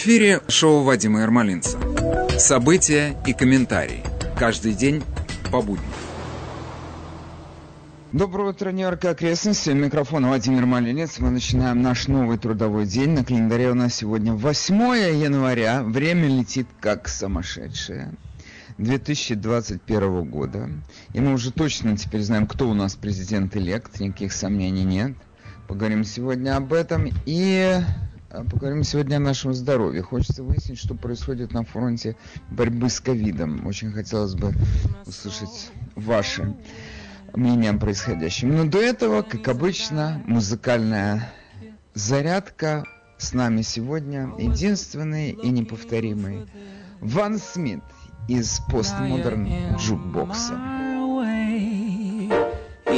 Эфире шоу Вадима Ермолинца. События и комментарии. Каждый день по будням. Доброе утро, Нью-Йорк и окрестности. Микрофон Владимир Малинец. Мы начинаем наш новый трудовой день. На календаре у нас сегодня 8 января. Время летит как сумасшедшее. 2021 года. И мы уже точно теперь знаем, кто у нас президент-элект. Никаких сомнений нет. Поговорим сегодня об этом. И поговорим сегодня о нашем здоровье. Хочется выяснить, что происходит на фронте борьбы с ковидом. Очень хотелось бы услышать ваше мнение о происходящем. Но до этого, как обычно, музыкальная зарядка с нами сегодня единственный и неповторимый Ван Смит из постмодерн джукбокса.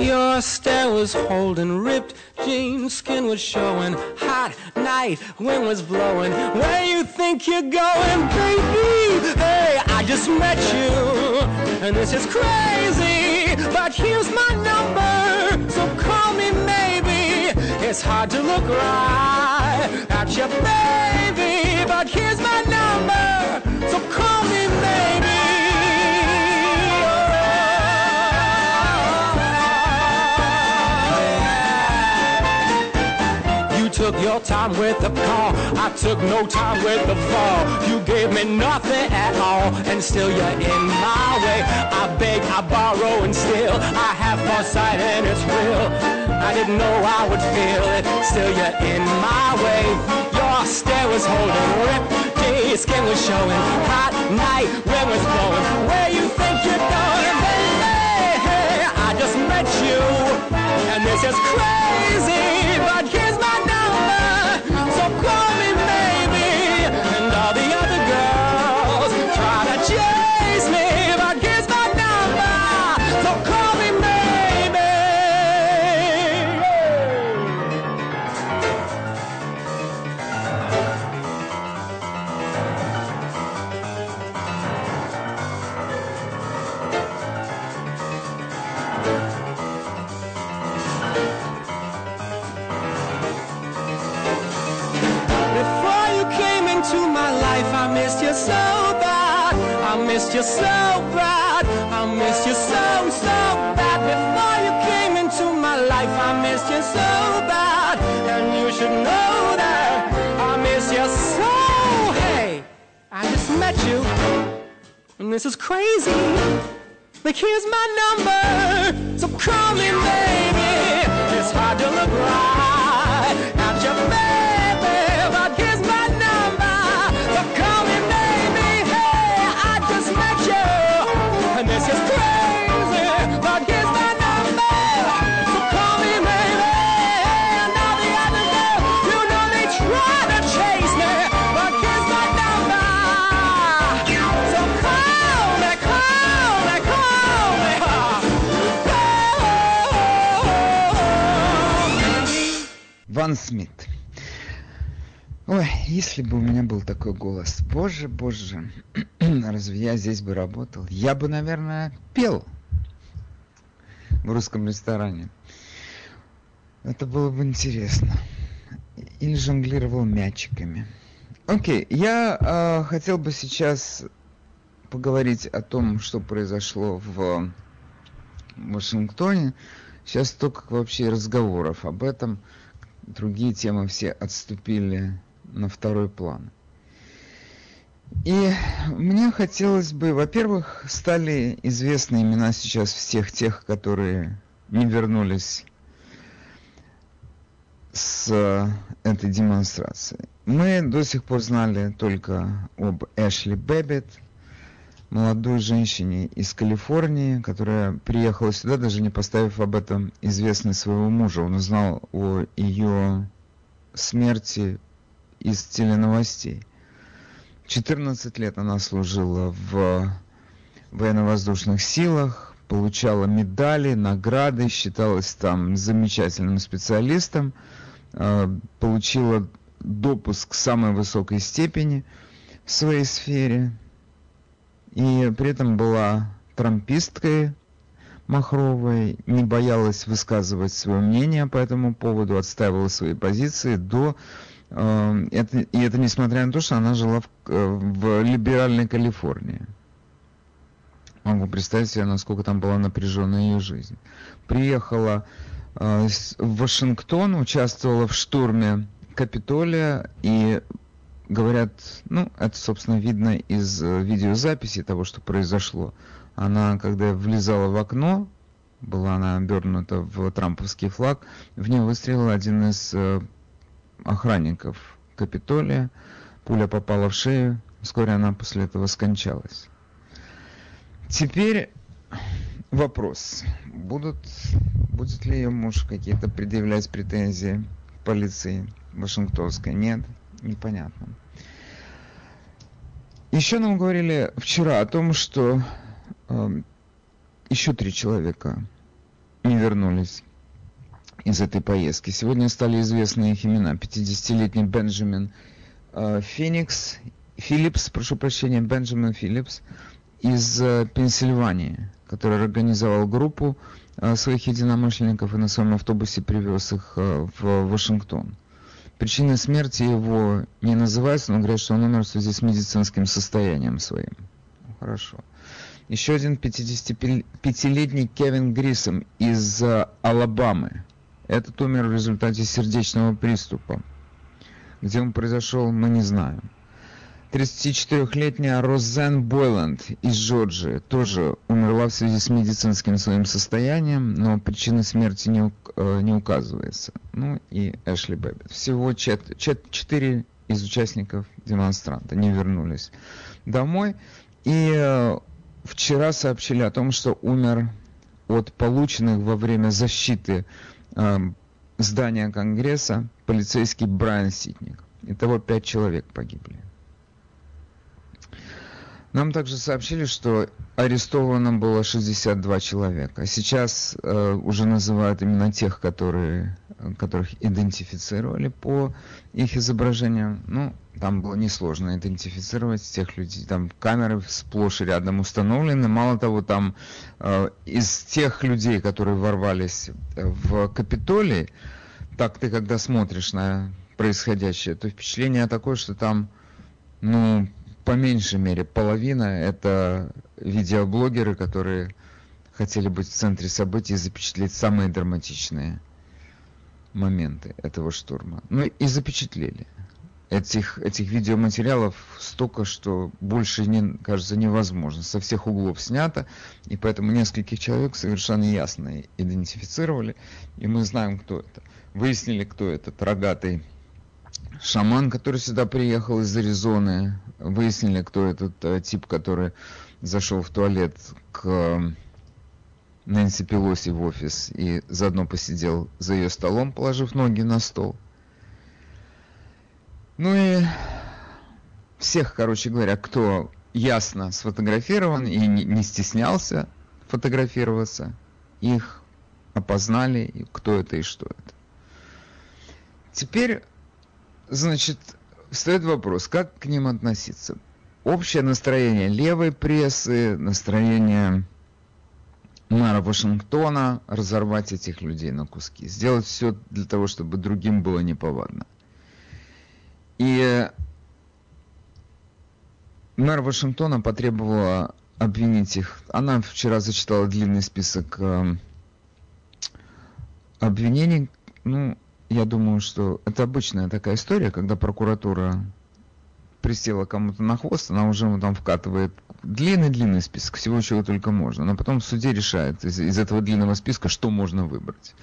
Your stare was holding, ripped jeans, skin was showing. Hot night, wind was blowing. Where you think you're going, baby? Hey, I just met you, and this is crazy. But here's my number, so call me maybe. It's hard to look right at your baby, but here's my number, so call me maybe. Took your time with the call. I took no time with the fall. You gave me nothing at all, and still you're in my way. I beg, I borrow, and still I have foresight, and it's real. I didn't know I would feel it. Still you're in my way. Your stare was holding, day, skin was showing. Hot night, wind was blowing. Where you think you're going, baby? I just met you, and this is crazy, this is crazy. Like, here's my number. So call me, baby. Ван Смит. Ой, если бы у меня был такой голос. Боже, боже. Разве я здесь бы работал? Я бы, наверное, пел в русском ресторане. Это было бы интересно. Или жонглировал мячиками. Окей, я э, хотел бы сейчас поговорить о том, что произошло в Вашингтоне. Сейчас только вообще разговоров об этом. Другие темы все отступили на второй план. И мне хотелось бы, во-первых, стали известны имена сейчас всех тех, которые не вернулись с этой демонстрации. Мы до сих пор знали только об Эшли Бэббит, молодой женщине из Калифорнии, которая приехала сюда, даже не поставив об этом известность своего мужа. Он узнал о ее смерти из теленовостей. 14 лет она служила в военно-воздушных силах, получала медали, награды, считалась там замечательным специалистом, э, получила допуск к самой высокой степени в своей сфере, и при этом была трамписткой Махровой, не боялась высказывать свое мнение по этому поводу, отстаивала свои позиции до Э, это, и это несмотря на то, что она жила в, э, в либеральной Калифорнии. Могу представить себе, насколько там была напряженная ее жизнь. Приехала э, в Вашингтон, участвовала в штурме Капитолия и говорят, ну, это, собственно, видно из видеозаписи того, что произошло. Она, когда влезала в окно, была она обернута в трамповский флаг, в нее выстрелил один из охранников Капитолия. Пуля попала в шею, вскоре она после этого скончалась. Теперь вопрос. Будут, будет ли ее муж какие-то предъявлять претензии полиции Вашингтонской? Нет, непонятно. Еще нам говорили вчера о том, что э, еще три человека не вернулись из этой поездки. Сегодня стали известны их имена. 50-летний Бенджамин э, Феникс, Филлипс, прошу прощения, Бенджамин Филлипс из э, Пенсильвании, который организовал группу э, своих единомышленников и на своем автобусе привез их э, в Вашингтон. Причиной смерти его не называется, но говорят, что он умер в связи с медицинским состоянием своим. Хорошо. Еще один 55-летний Кевин Грисом из э, Алабамы. Этот умер в результате сердечного приступа. Где он произошел, мы не знаем. 34-летняя Розэнн Бойланд из Джорджии тоже умерла в связи с медицинским своим состоянием, но причины смерти не, э, не указывается. Ну и Эшли Бэббит. Всего чет, чет, четыре из участников демонстранта не вернулись домой. И э, вчера сообщили о том, что умер от полученных во время защиты Эм, здания Конгресса полицейский Брайан Сикник. Итого пять человек погибли. Нам также сообщили, что арестовано было 62 человека. Сейчас э, уже называют именно тех, которые, которых идентифицировали по их изображениям. Ну, там было несложно идентифицировать тех людей. Там камеры сплошь и рядом установлены. Мало того, там э, из тех людей, которые ворвались в Капитолий, так ты когда смотришь на происходящее, то впечатление такое, что там, ну, по меньшей мере половина это видеоблогеры, которые хотели быть в центре событий и запечатлеть самые драматичные моменты этого штурма. Ну и запечатлели. Этих, этих видеоматериалов столько, что больше, не, кажется, невозможно. Со всех углов снято, и поэтому нескольких человек совершенно ясно идентифицировали, и мы знаем, кто это. Выяснили, кто этот рогатый шаман, который сюда приехал из Аризоны. Выяснили, кто этот э, тип, который зашел в туалет к Нэнси Пелоси в офис и заодно посидел за ее столом, положив ноги на стол. Ну и всех, короче говоря, кто ясно сфотографирован и не, стеснялся фотографироваться, их опознали, кто это и что это. Теперь Значит, стоит вопрос, как к ним относиться? Общее настроение левой прессы, настроение мэра Вашингтона разорвать этих людей на куски. Сделать все для того, чтобы другим было неповадно. И мэр Вашингтона потребовала обвинить их. Она вчера зачитала длинный список э, обвинений. Ну, я думаю, что это обычная такая история, когда прокуратура присела кому-то на хвост, она уже там вкатывает длинный-длинный список всего, чего только можно. Но потом в суде решает из, из этого длинного списка, что можно выбрать.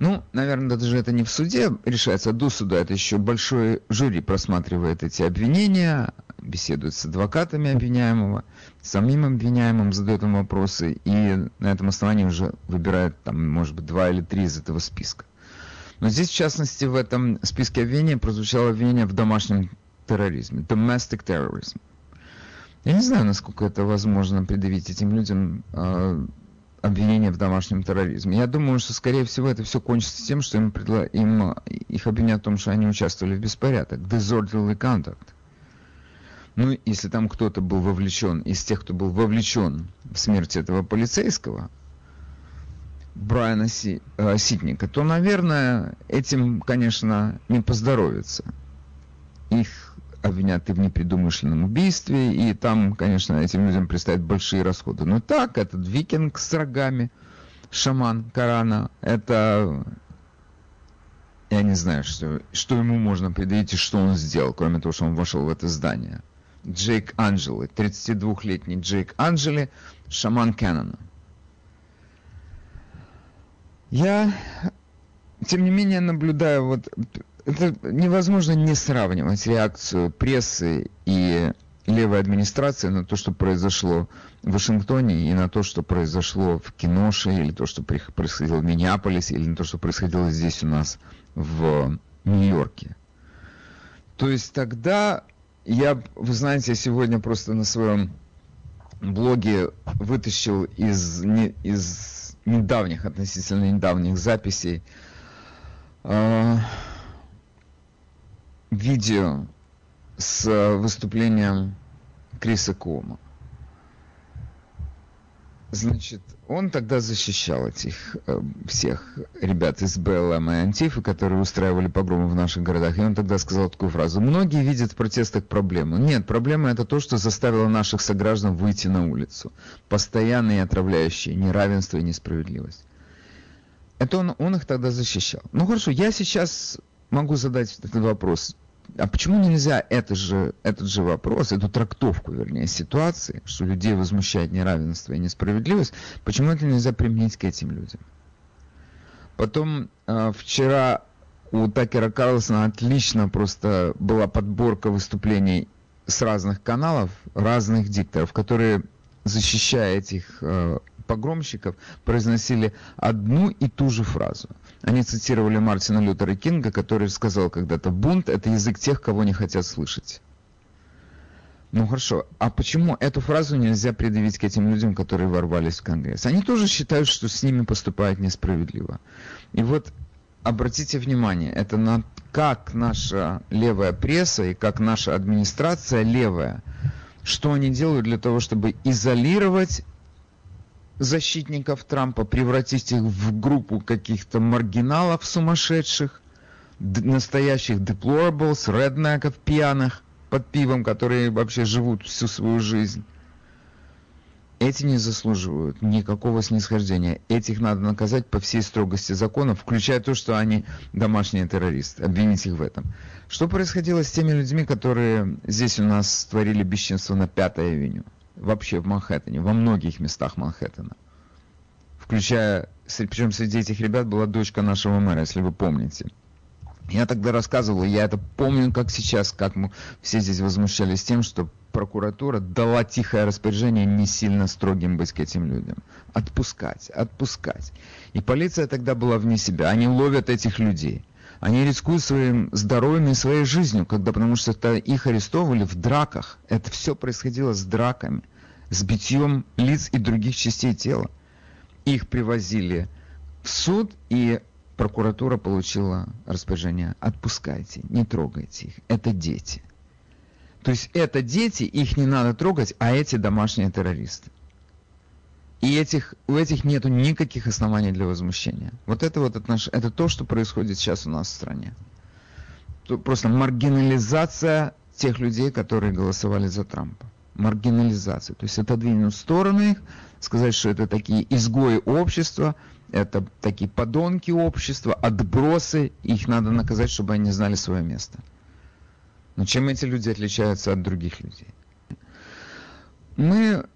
Ну, наверное, даже это не в суде решается, а до суда. Это еще большой жюри просматривает эти обвинения, беседует с адвокатами обвиняемого, самим обвиняемым задает им вопросы, и на этом основании уже выбирает, там, может быть, два или три из этого списка. Но здесь, в частности, в этом списке обвинений прозвучало обвинение в домашнем терроризме, domestic terrorism. Я не знаю, насколько это возможно предъявить этим людям э, обвинение в домашнем терроризме. Я думаю, что, скорее всего, это все кончится тем, что им, предла... им их обвинят в том, что они участвовали в беспорядок, disorderly conduct. Ну, если там кто-то был вовлечен, из тех, кто был вовлечен в смерть этого полицейского, Брайана Си, э, Ситника, то, наверное, этим, конечно, не поздоровится. их обвинят и в непредумышленном убийстве, и там, конечно, этим людям предстоят большие расходы. Но так, этот викинг с рогами, шаман Корана, это... Я не знаю, что, что ему можно предъявить и что он сделал, кроме того, что он вошел в это здание. Джейк Анджели, 32-летний Джейк Анджели, шаман Кеннона. Я, тем не менее, наблюдаю вот это невозможно не сравнивать реакцию прессы и левой администрации на то, что произошло в Вашингтоне, и на то, что произошло в Киноше, или то, что происходило в Миннеаполисе, или на то, что происходило здесь у нас в Нью-Йорке. То есть тогда я, вы знаете, сегодня просто на своем блоге вытащил из, не, из недавних, относительно недавних записей э, видео с выступлением Криса Кома. Значит, он тогда защищал этих э, всех ребят из БЛМ и Антифы, которые устраивали погромы в наших городах. И он тогда сказал такую фразу. Многие видят в протестах проблему. Нет, проблема это то, что заставило наших сограждан выйти на улицу. Постоянные отравляющие неравенство и несправедливость. Это он, он их тогда защищал. Ну хорошо, я сейчас могу задать этот вопрос а почему нельзя это же, этот же вопрос, эту трактовку, вернее, ситуации, что людей возмущает неравенство и несправедливость, почему это нельзя применить к этим людям? Потом э, вчера у Такера Карлсона отлично просто была подборка выступлений с разных каналов, разных дикторов, которые, защищая этих э, погромщиков, произносили одну и ту же фразу – они цитировали Мартина Лютера Кинга, который сказал когда-то, бунт – это язык тех, кого не хотят слышать. Ну хорошо, а почему эту фразу нельзя предъявить к этим людям, которые ворвались в Конгресс? Они тоже считают, что с ними поступают несправедливо. И вот обратите внимание, это на как наша левая пресса и как наша администрация левая, что они делают для того, чтобы изолировать защитников Трампа, превратить их в группу каких-то маргиналов сумасшедших, настоящих deplorables, реднеков пьяных под пивом, которые вообще живут всю свою жизнь. Эти не заслуживают никакого снисхождения. Этих надо наказать по всей строгости закона, включая то, что они домашние террористы. Обвинить их в этом. Что происходило с теми людьми, которые здесь у нас творили бесчинство на 5 авеню? Вообще в Манхэттене, во многих местах Манхэттена. Включая, причем среди этих ребят была дочка нашего мэра, если вы помните. Я тогда рассказывал, я это помню как сейчас, как мы все здесь возмущались тем, что прокуратура дала тихое распоряжение не сильно строгим быть к этим людям. Отпускать, отпускать. И полиция тогда была вне себя. Они ловят этих людей. Они рискуют своим здоровьем и своей жизнью, когда, потому что это их арестовывали в драках. Это все происходило с драками, с битьем лиц и других частей тела. Их привозили в суд, и прокуратура получила распоряжение «отпускайте, не трогайте их, это дети». То есть это дети, их не надо трогать, а эти домашние террористы. И этих, у этих нету никаких оснований для возмущения. Вот это вот отнош... это то, что происходит сейчас у нас в стране. Тут просто маргинализация тех людей, которые голосовали за Трампа. Маргинализация. То есть отодвинуть в сторону их, сказать, что это такие изгои общества, это такие подонки общества, отбросы, их надо наказать, чтобы они знали свое место. Но чем эти люди отличаются от других людей? Мы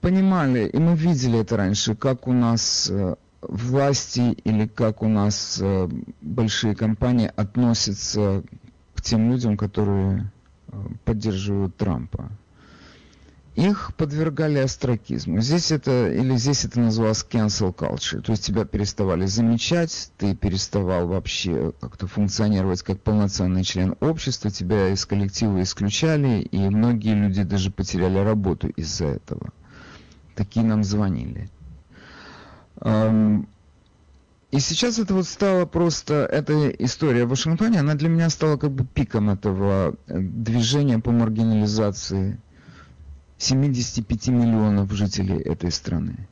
понимали, и мы видели это раньше, как у нас э, власти или как у нас э, большие компании относятся к тем людям, которые э, поддерживают Трампа. Их подвергали астракизму. Здесь это, или здесь это называлось cancel culture. То есть тебя переставали замечать, ты переставал вообще как-то функционировать как полноценный член общества, тебя из коллектива исключали, и многие люди даже потеряли работу из-за этого. Такие нам звонили. И сейчас это вот стало просто, эта история в Вашингтоне, она для меня стала как бы пиком этого движения по маргинализации 75 миллионов жителей этой страны.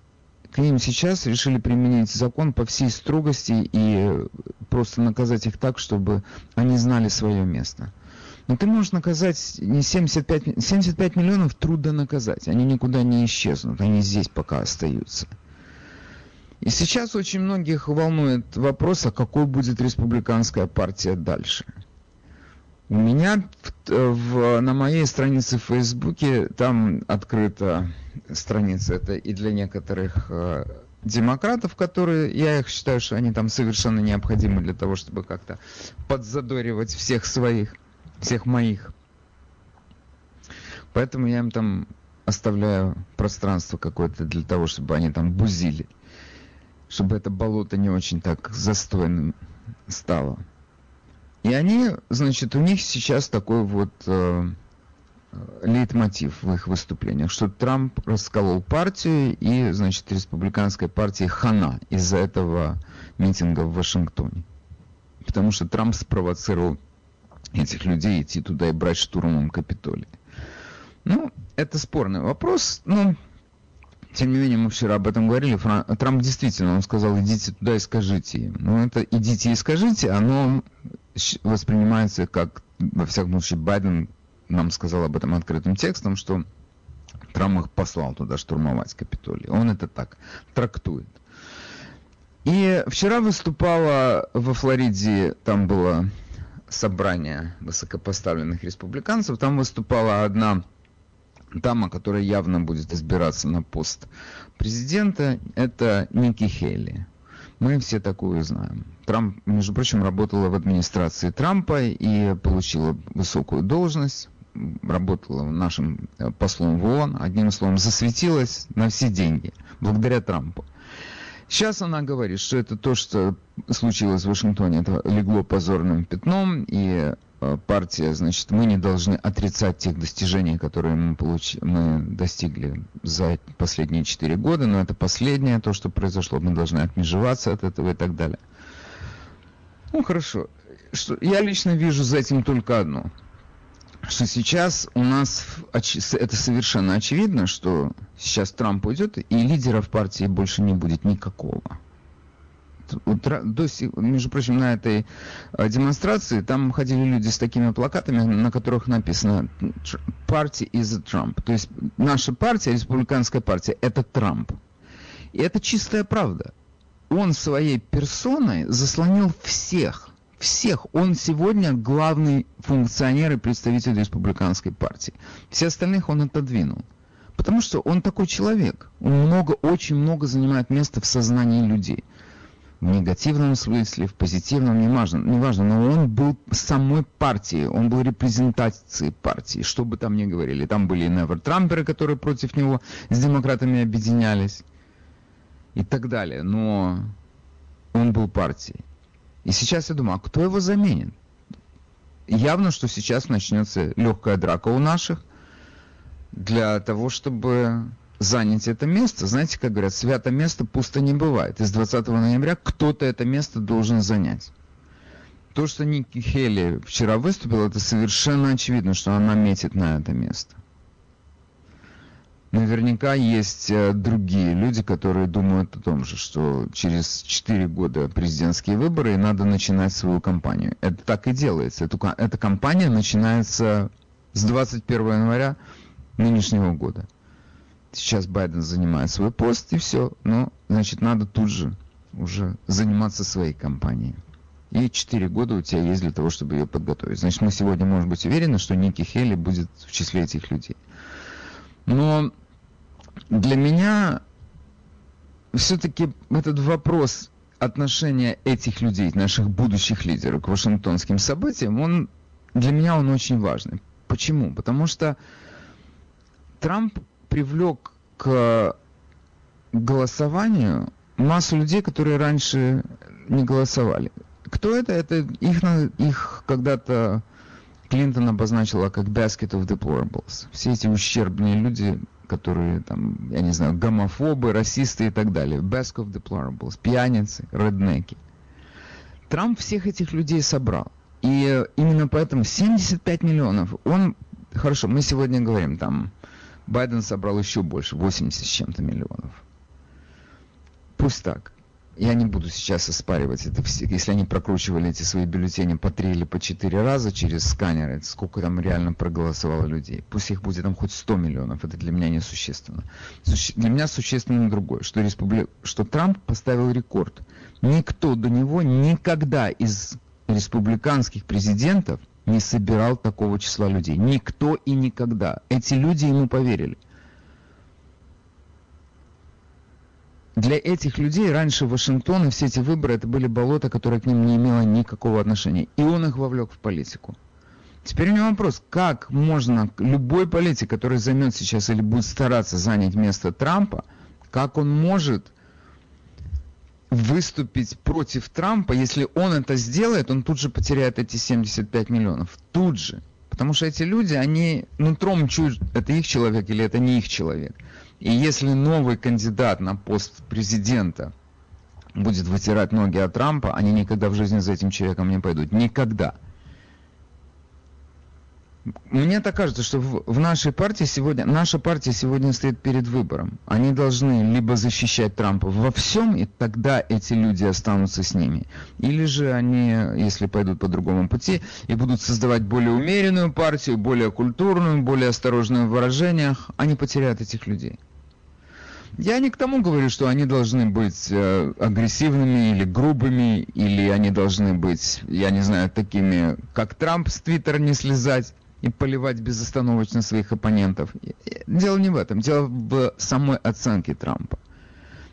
К ним сейчас решили применить закон по всей строгости и просто наказать их так, чтобы они знали свое место. Но ты можешь наказать не 75, 75 миллионов трудно наказать. Они никуда не исчезнут, они здесь пока остаются. И сейчас очень многих волнует вопрос, а какой будет республиканская партия дальше. У меня в, в, на моей странице в Фейсбуке там открыта страница, это и для некоторых э, демократов, которые, я их считаю, что они там совершенно необходимы для того, чтобы как-то подзадоривать всех своих, всех моих. Поэтому я им там оставляю пространство какое-то для того, чтобы они там бузили чтобы это болото не очень так застойным стало. И они, значит, у них сейчас такой вот э, лейтмотив в их выступлениях, что Трамп расколол партию и, значит, республиканской партии хана из-за этого митинга в Вашингтоне. Потому что Трамп спровоцировал этих людей идти туда и брать штурмом Капитолий. Ну, это спорный вопрос, но тем не менее, мы вчера об этом говорили. Фран... Трамп действительно, он сказал, идите туда и скажите им. Но это идите и скажите, оно воспринимается как, во всяком случае, Байден нам сказал об этом открытым текстом, что Трамп их послал туда штурмовать Капитолий. Он это так трактует. И вчера выступала во Флориде, там было собрание высокопоставленных республиканцев, там выступала одна дама, которая явно будет избираться на пост президента, это Ники Хейли. Мы все такую знаем. Трамп, между прочим, работала в администрации Трампа и получила высокую должность, работала нашим э, послом в ООН, одним словом, засветилась на все деньги, благодаря Трампу. Сейчас она говорит, что это то, что случилось в Вашингтоне, это легло позорным пятном, и партия, значит, мы не должны отрицать тех достижений, которые мы, получ... мы достигли за последние четыре года, но это последнее, то, что произошло, мы должны отмежеваться от этого и так далее. Ну, хорошо. Что, я лично вижу за этим только одно. Что сейчас у нас, это совершенно очевидно, что сейчас Трамп уйдет, и лидеров партии больше не будет никакого до сих, между прочим, на этой э, демонстрации там ходили люди с такими плакатами, на которых написано «Party is Trump». То есть наша партия, республиканская партия, это Трамп. И это чистая правда. Он своей персоной заслонил всех. Всех. Он сегодня главный функционер и представитель республиканской партии. Все остальных он отодвинул. Потому что он такой человек. Он много, очень много занимает места в сознании людей в негативном смысле, в позитивном, неважно, неважно, но он был самой партией, он был репрезентацией партии, что бы там ни говорили. Там были и Невер-Трамперы, которые против него с демократами объединялись и так далее, но он был партией. И сейчас я думаю, а кто его заменит? Явно, что сейчас начнется легкая драка у наших для того, чтобы занять это место. Знаете, как говорят, свято место пусто не бывает. И с 20 ноября кто-то это место должен занять. То, что Ники Хелли вчера выступила, это совершенно очевидно, что она метит на это место. Наверняка есть э, другие люди, которые думают о том же, что через 4 года президентские выборы и надо начинать свою кампанию. Это так и делается. Эту, эта кампания начинается с 21 января нынешнего года сейчас Байден занимает свой пост, и все. Ну, значит, надо тут же уже заниматься своей кампанией. И 4 года у тебя есть для того, чтобы ее подготовить. Значит, мы сегодня можем быть уверены, что Ники Хелли будет в числе этих людей. Но для меня все-таки этот вопрос отношения этих людей, наших будущих лидеров к вашингтонским событиям, он для меня он очень важный. Почему? Потому что Трамп привлек к голосованию массу людей, которые раньше не голосовали. Кто это? Это их, их когда-то Клинтон обозначила как basket of deplorables. Все эти ущербные люди, которые там, я не знаю, гомофобы, расисты и так далее. Basket of deplorables, пьяницы, реднеки. Трамп всех этих людей собрал. И именно поэтому 75 миллионов, он, хорошо, мы сегодня говорим там, Байден собрал еще больше, 80 с чем-то миллионов. Пусть так. я не буду сейчас оспаривать это все. Если они прокручивали эти свои бюллетени по три или по четыре раза через сканеры, сколько там реально проголосовало людей. Пусть их будет там хоть 100 миллионов, это для меня несущественно. Суще... Для меня существенно другое, что, республи... что Трамп поставил рекорд. Никто до него никогда из республиканских президентов не собирал такого числа людей. Никто и никогда. Эти люди ему поверили. для этих людей раньше Вашингтон и все эти выборы это были болота, которые к ним не имело никакого отношения. И он их вовлек в политику. Теперь у него вопрос, как можно любой политик, который займет сейчас или будет стараться занять место Трампа, как он может выступить против Трампа, если он это сделает, он тут же потеряет эти 75 миллионов. Тут же. Потому что эти люди, они нутром чуют, это их человек или это не их человек. И если новый кандидат на пост президента будет вытирать ноги от Трампа, они никогда в жизни за этим человеком не пойдут. Никогда. Мне так кажется, что в, нашей партии сегодня, наша партия сегодня стоит перед выбором. Они должны либо защищать Трампа во всем, и тогда эти люди останутся с ними. Или же они, если пойдут по другому пути, и будут создавать более умеренную партию, более культурную, более осторожную в выражениях, они потеряют этих людей. Я не к тому говорю, что они должны быть э, агрессивными или грубыми, или они должны быть, я не знаю, такими, как Трамп с Твиттера не слезать и поливать безостановочно своих оппонентов. Дело не в этом, дело в самой оценке Трампа.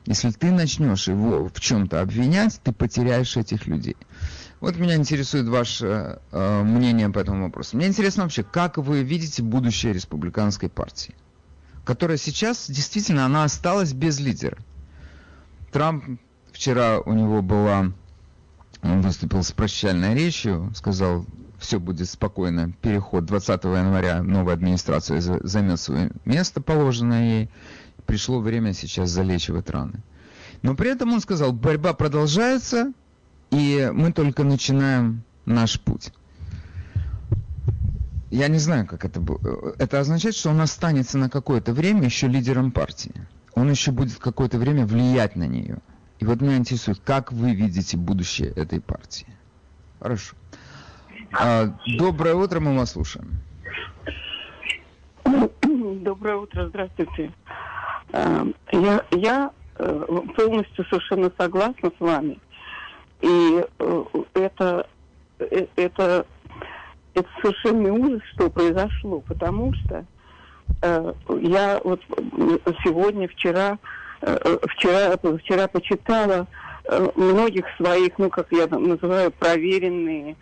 Если ты начнешь его в чем-то обвинять, ты потеряешь этих людей. Вот меня интересует ваше э, мнение по этому вопросу. Мне интересно вообще, как вы видите будущее республиканской партии? которая сейчас действительно она осталась без лидера. Трамп вчера у него была, он выступил с прощальной речью, сказал, все будет спокойно, переход 20 января новая администрация займет свое место, положенное ей. Пришло время сейчас залечивать раны. Но при этом он сказал, борьба продолжается, и мы только начинаем наш путь я не знаю, как это будет. Это означает, что он останется на какое-то время еще лидером партии. Он еще будет какое-то время влиять на нее. И вот меня интересует, как вы видите будущее этой партии? Хорошо. А, доброе утро, мы вас слушаем. Доброе утро, здравствуйте. А, я, я э, полностью совершенно согласна с вами. И э, это, э, это это совершенный ужас, что произошло, потому что я вот сегодня, вчера, вчера, вчера почитала многих своих, ну, как я называю, проверенные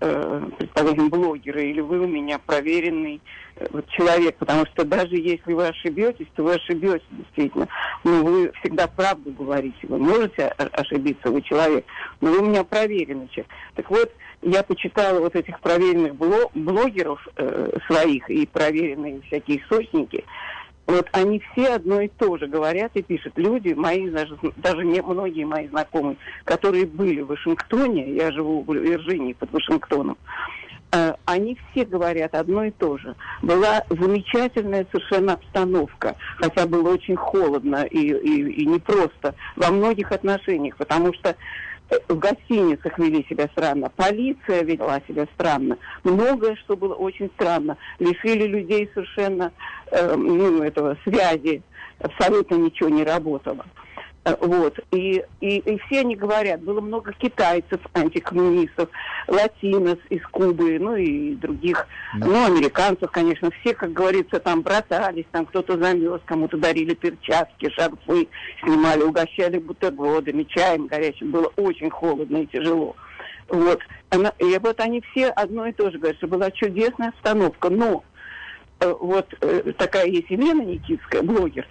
э, предположим, блогеры, или вы у меня проверенный э, вот, человек, потому что даже если вы ошибетесь, то вы ошибетесь действительно. Но вы всегда правду говорите. Вы можете ошибиться, вы человек, но вы у меня проверенный человек. Так вот, я почитала вот этих проверенных блогеров э, своих и проверенные всякие источники, вот они все одно и то же говорят и пишут. Люди, мои, даже, даже не многие мои знакомые, которые были в Вашингтоне, я живу в Вирджинии под Вашингтоном, э, они все говорят одно и то же. Была замечательная совершенно обстановка, хотя было очень холодно и, и, и непросто во многих отношениях, потому что в гостиницах вели себя странно, полиция вела себя странно, многое, что было очень странно, лишили людей совершенно э, ну, этого связи, абсолютно ничего не работало. Э, вот. И, и, и все они говорят, было много китайцев, антикоммунистов, латинос из Кубы, ну и других, да. ну, американцев, конечно, все, как говорится, там братались, там кто-то замерз, кому-то дарили перчатки, шарфы, снимали, угощали бутербродами, чаем горячим. Было очень холодно и тяжело. Вот. Она, и вот они все одно и то же говорят, что была чудесная обстановка, но э, вот э, такая есть Елена Никитская, блогер,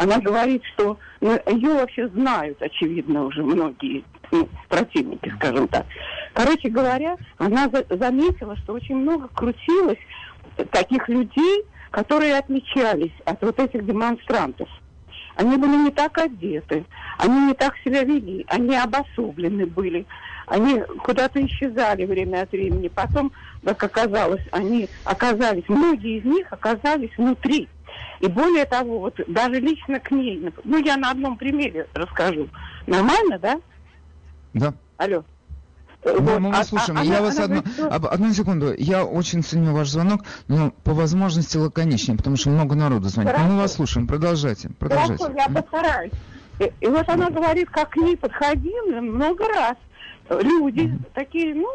она говорит, что ну, ее вообще знают, очевидно, уже многие ну, противники, скажем так. Короче говоря, она за заметила, что очень много крутилось таких людей, которые отличались от вот этих демонстрантов. Они были не так одеты, они не так себя вели, они обособлены были, они куда-то исчезали время от времени. Потом, как оказалось, они оказались, многие из них оказались внутри И более того, вот даже лично к ней, ну, я на одном примере расскажу. Нормально, да? Да. Алло. Да, Вот, мы вас а- слушаем. а- я она- вас она одну, говорит, об- одну секунду. Я очень ценю ваш звонок, но по возможности лаконичнее, потому что много народу звонит. Но мы Хорошо. вас слушаем. Продолжайте. Продолжайте. Хорошо, я постараюсь. И, и вот она говорит, как к ней подходили много раз люди, такие, ну,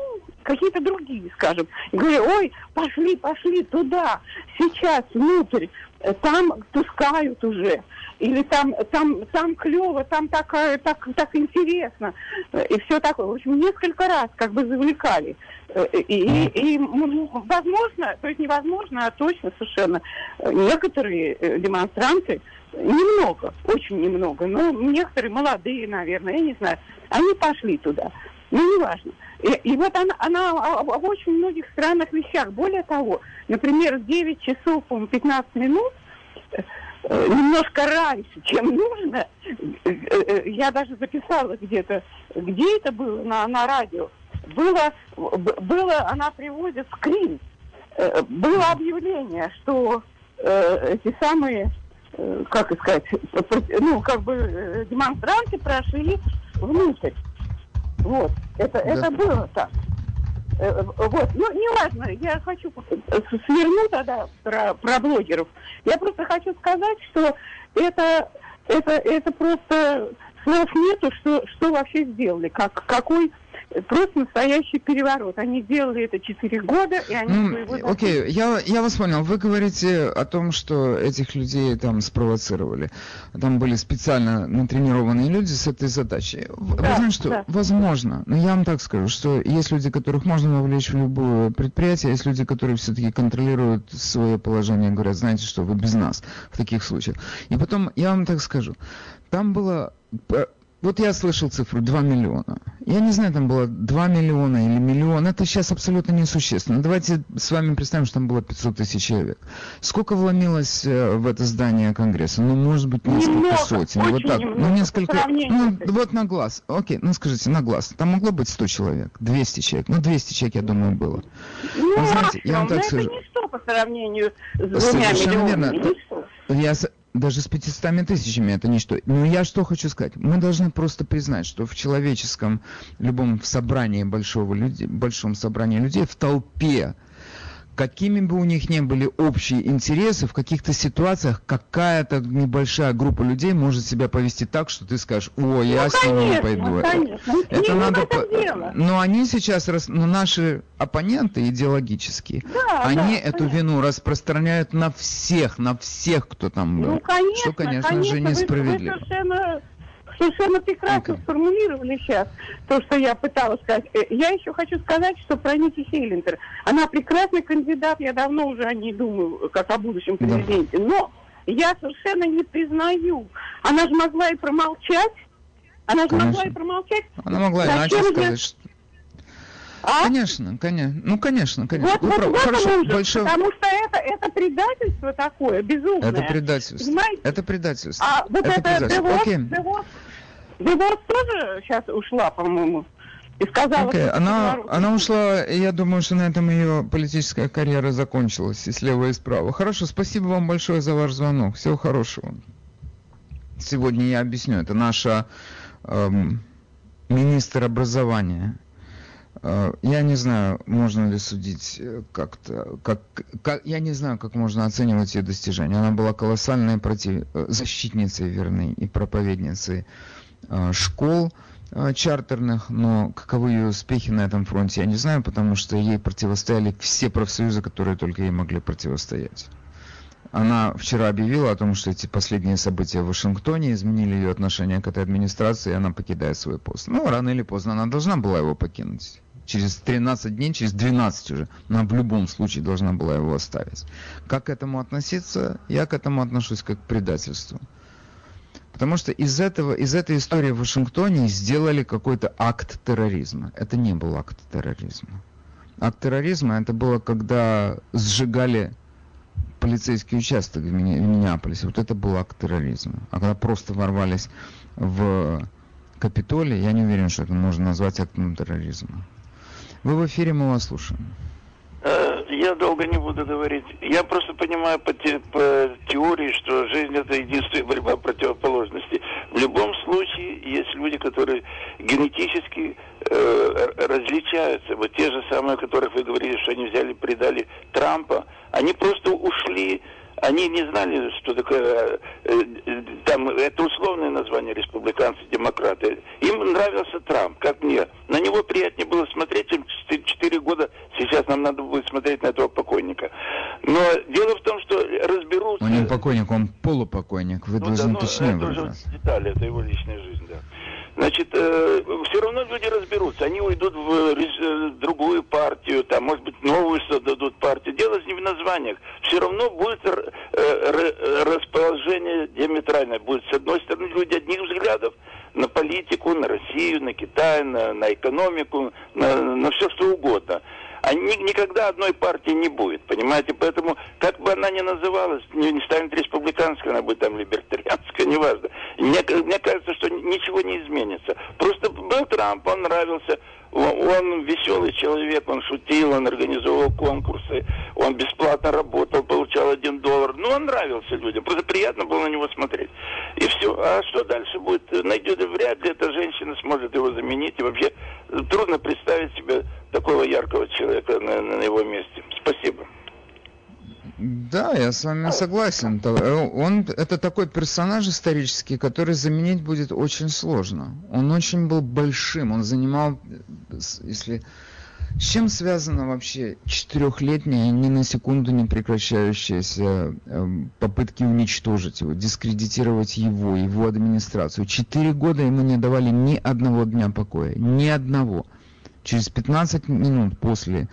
какие-то другие, скажем. Говорю, ой, пошли, пошли туда, сейчас, внутрь, там пускают уже. Или там, там, там клево, там так, э, так, так интересно. Э, И все такое. В общем, несколько раз как бы завлекали. Э, И, и, и, ну, возможно, то есть невозможно, а точно совершенно, э, некоторые э, демонстранты, немного, очень немного, но некоторые молодые, наверное, я не знаю, они пошли туда. Ну, неважно. И, и вот она, она об, очень многих странных вещах. Более того, например, в 9 часов, по 15 минут, э, э, немножко раньше, чем нужно, э, я даже записала где-то, где это было на, на радио, было, было, она приводит скрин, было объявление, что эти самые, как сказать, ну, как бы демонстранты прошли внутрь. Вот, это, это было так. Э, Вот, ну, неважно, я хочу э, сверну тогда про, про блогеров. Я просто хочу сказать, что это, это, это просто слов нету, что, что вообще сделали, как, какой просто настоящий переворот. Они делали это 4 года, и они Ну, окей, я, я вас понял. Вы говорите о том, что этих людей там спровоцировали. Там были специально натренированные люди с этой задачей. Да, знаете, что, да. возможно, но я вам так скажу, что есть люди, которых можно вовлечь в любое предприятие, есть люди, которые все-таки контролируют свое положение, говорят, знаете что, вы без нас в таких случаях. И потом, я вам так скажу, там было... Вот я слышал цифру 2 миллиона. Я не знаю, там было 2 миллиона или миллион. Это сейчас абсолютно несущественно. Давайте с вами представим, что там было 500 тысяч человек. Сколько вломилось э, в это здание Конгресса? Ну, может быть, несколько Немного, сотен. Вот очень так. немного ну, несколько. Ну, вот на глаз. Окей, ну скажите, на глаз. Там могло быть 100 человек, 200 человек. Ну, 200 человек, я думаю, было. Ну, Вы знаете, я вам так скажу. это ничто по сравнению с двумя Совершенно миллионами. верно. Я даже с 500 тысячами это ничто. Но я что хочу сказать. Мы должны просто признать, что в человеческом любом собрании большого людей, большом собрании людей, в толпе, какими бы у них ни были общие интересы, в каких-то ситуациях какая-то небольшая группа людей может себя повести так, что ты скажешь, о, я Ну, с ними не конечно, пойду. конечно. Это Не, надо... по-. Но они сейчас, рас- но наши оппоненты идеологические, Да, они да, эту конечно. вину распространяют на всех, на всех, кто там был. Ну, конечно, что, конечно, конечно, же, вы- несправедливо. Вы, совершенно, совершенно прекрасно Окей. сформулировали сейчас то, что я пыталась сказать. Э, Я еще хочу сказать, что про Ники Хейлинтер. Она прекрасный кандидат, я давно уже о ней думаю, как о будущем президенте. Но я совершенно не признаю. Она же могла и промолчать. Она же могла и промолчать. Она могла Зачем иначе сказать, что... А? Конечно, конечно. Ну, конечно, конечно. Вот, Вы вот Хорошо, ужас, большое... потому что это, это предательство такое, безумное. Это предательство. Понимаете? Это предательство. А вот это это предательство. Девос, Окей. Девос, Девос тоже сейчас ушла, по-моему, и сказала, Окей, что она, Беларусь- она ушла, и я думаю, что на этом ее политическая карьера закончилась, и слева, и справа. Хорошо, спасибо вам большое за ваш звонок. Всего хорошего. Сегодня я объясню. Это наша эм, министр образования. Э, Я не знаю, можно ли судить э, как-то, как, как, я не знаю, как можно оценивать ее достижения. Она была колоссальной против, э, защитницей, вернее, и проповедницей школ э, чартерных, но каковы ее успехи на этом фронте, я не знаю, потому что ей противостояли все профсоюзы, которые только ей могли противостоять. Она вчера объявила о том, что эти последние события в Вашингтоне изменили ее отношение к этой администрации, и она покидает свой пост. Ну, рано или поздно она должна была его покинуть. Через 13 дней, через 12 уже, она в любом случае должна была его оставить. Как к этому относиться? Я к этому отношусь как к предательству. Потому что из этого, из этой истории в Вашингтоне сделали какой-то акт терроризма. Это не был акт терроризма. Акт терроризма это было, когда сжигали полицейский участок в, в Миннеаполисе. Вот это был акт терроризма. А когда просто ворвались в Капитолий, я не уверен, что это можно назвать актом терроризма. Вы в эфире, мы вас слушаем. Я долго не буду говорить. Я просто понимаю по, те, по теории, что жизнь это единственная борьба противоположностей. В любом случае есть люди, которые генетически э, различаются. Вот те же самые, о которых вы говорили, что они взяли, предали Трампа, они просто ушли они не знали, что такое, э, э, там, это условное название республиканцы, демократы. Им нравился Трамп, как мне. На него приятнее было смотреть, чем 4 года сейчас нам надо будет смотреть на этого покойника. Но дело в том, что разберутся... Он не покойник, он полупокойник. Вы ну, должны да, ну, точнее это уже детали, это его личная жизнь, да. Значит, э, все равно люди разберутся. Они уйдут в э, другую партию, там, может быть, новую создадут партию. Дело не в названиях. Все равно будет э, расположение диаметральное. Будет, с одной стороны, люди одних взглядов на политику, на Россию, на Китай, на, на экономику, на, на все что угодно. А ни, никогда одной партии не будет, понимаете? Поэтому, как бы она ни называлась, не, не станет республиканской, она будет там либертарианская, неважно. Мне, мне кажется, что ничего не изменится. Просто был Трамп, он нравился, он веселый человек, он шутил, он организовывал конкурсы, он бесплатно работал, получал один доллар. Ну, он нравился людям, просто приятно было на него смотреть. И все. А что дальше будет? Найдет, вряд ли эта женщина сможет его заменить. И вообще трудно представить яркого человека на, на его месте. Спасибо. Да, я с вами согласен. Э, он это такой персонаж исторический, который заменить будет очень сложно. Он очень был большим, он занимал, если с чем связано вообще четырехлетняя, ни на секунду не прекращающаяся эм, попытки уничтожить его, дискредитировать его, его администрацию? Четыре года ему не давали ни одного дня покоя, ни одного. Через 15 минут после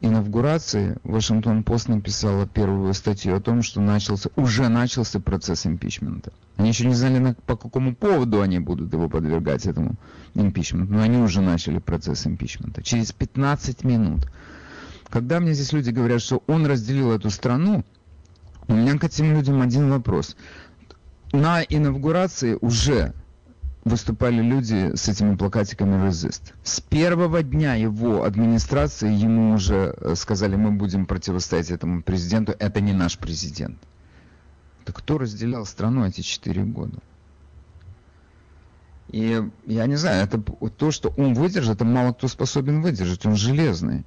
инаугурации Вашингтон Пост написала первую статью о том, что начался, уже начался процесс импичмента. Они еще не знали, на, по какому поводу они будут его подвергать этому импичменту, но они уже начали процесс импичмента. Через 15 минут. Когда мне здесь люди говорят, что он разделил эту страну, у меня к этим людям один вопрос. На инаугурации уже выступали люди с этими плакатиками «Resist». С первого дня его администрации ему уже э, сказали, мы будем противостоять этому президенту, это не наш президент. Так кто разделял страну эти четыре года? И я не знаю, это то, что он выдержит, это мало кто способен выдержать, он железный.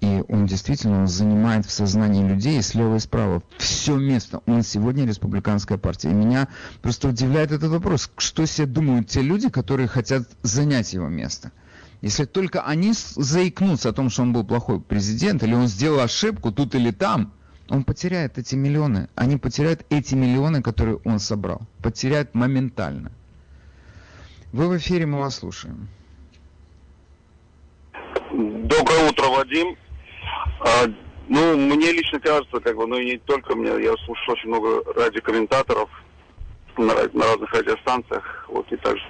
И он действительно занимает в сознании людей слева и справа все место. Он сегодня республиканская партия. И меня просто удивляет этот вопрос. Что себе думают те люди, которые хотят занять его место? Если только они заикнутся о том, что он был плохой президент, или он сделал ошибку тут или там, он потеряет эти миллионы. Они потеряют эти миллионы, которые он собрал. Потеряют моментально. Вы в эфире, мы вас слушаем. Доброе утро, Вадим. А, ну, мне лично кажется, как бы, ну и не только мне, я слушаю очень много радиокомментаторов на, на разных радиостанциях, вот и также.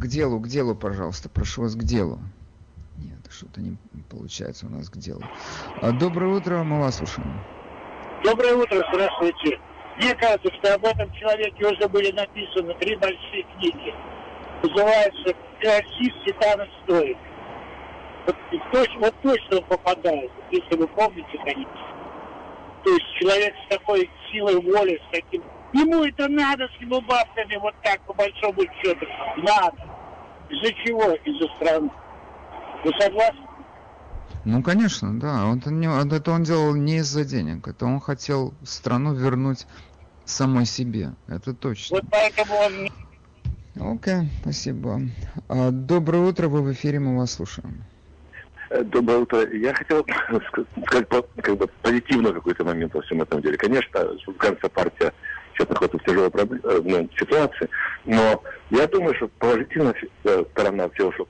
К делу, к делу, пожалуйста, прошу вас к делу. Нет, что-то не получается у нас к делу. А, доброе утро, мы вас слушаем. Доброе утро, здравствуйте. Мне кажется, что об этом человеке уже были написаны три большие книги. Называется «Красив Титана стоит». Вот, точно, вот точно он попадает, если вы помните, конечно. То есть человек с такой силой воли, с таким... Ему это надо с его бабками вот так, по большому счету. Надо. Из-за чего? Из-за страны. Вы согласны? Ну, конечно, да. Не, это он делал не из-за денег. Это он хотел страну вернуть самой себе. Это точно. Вот поэтому он... Окей, okay, спасибо. А, доброе утро, вы в эфире, мы вас слушаем. Доброе утро. Я хотел сказать как бы позитивный какой-то момент во всем этом деле. Конечно, республиканская партия сейчас находится в тяжелой э, ну, ситуации, но я думаю, что положительная э, сторона всего, что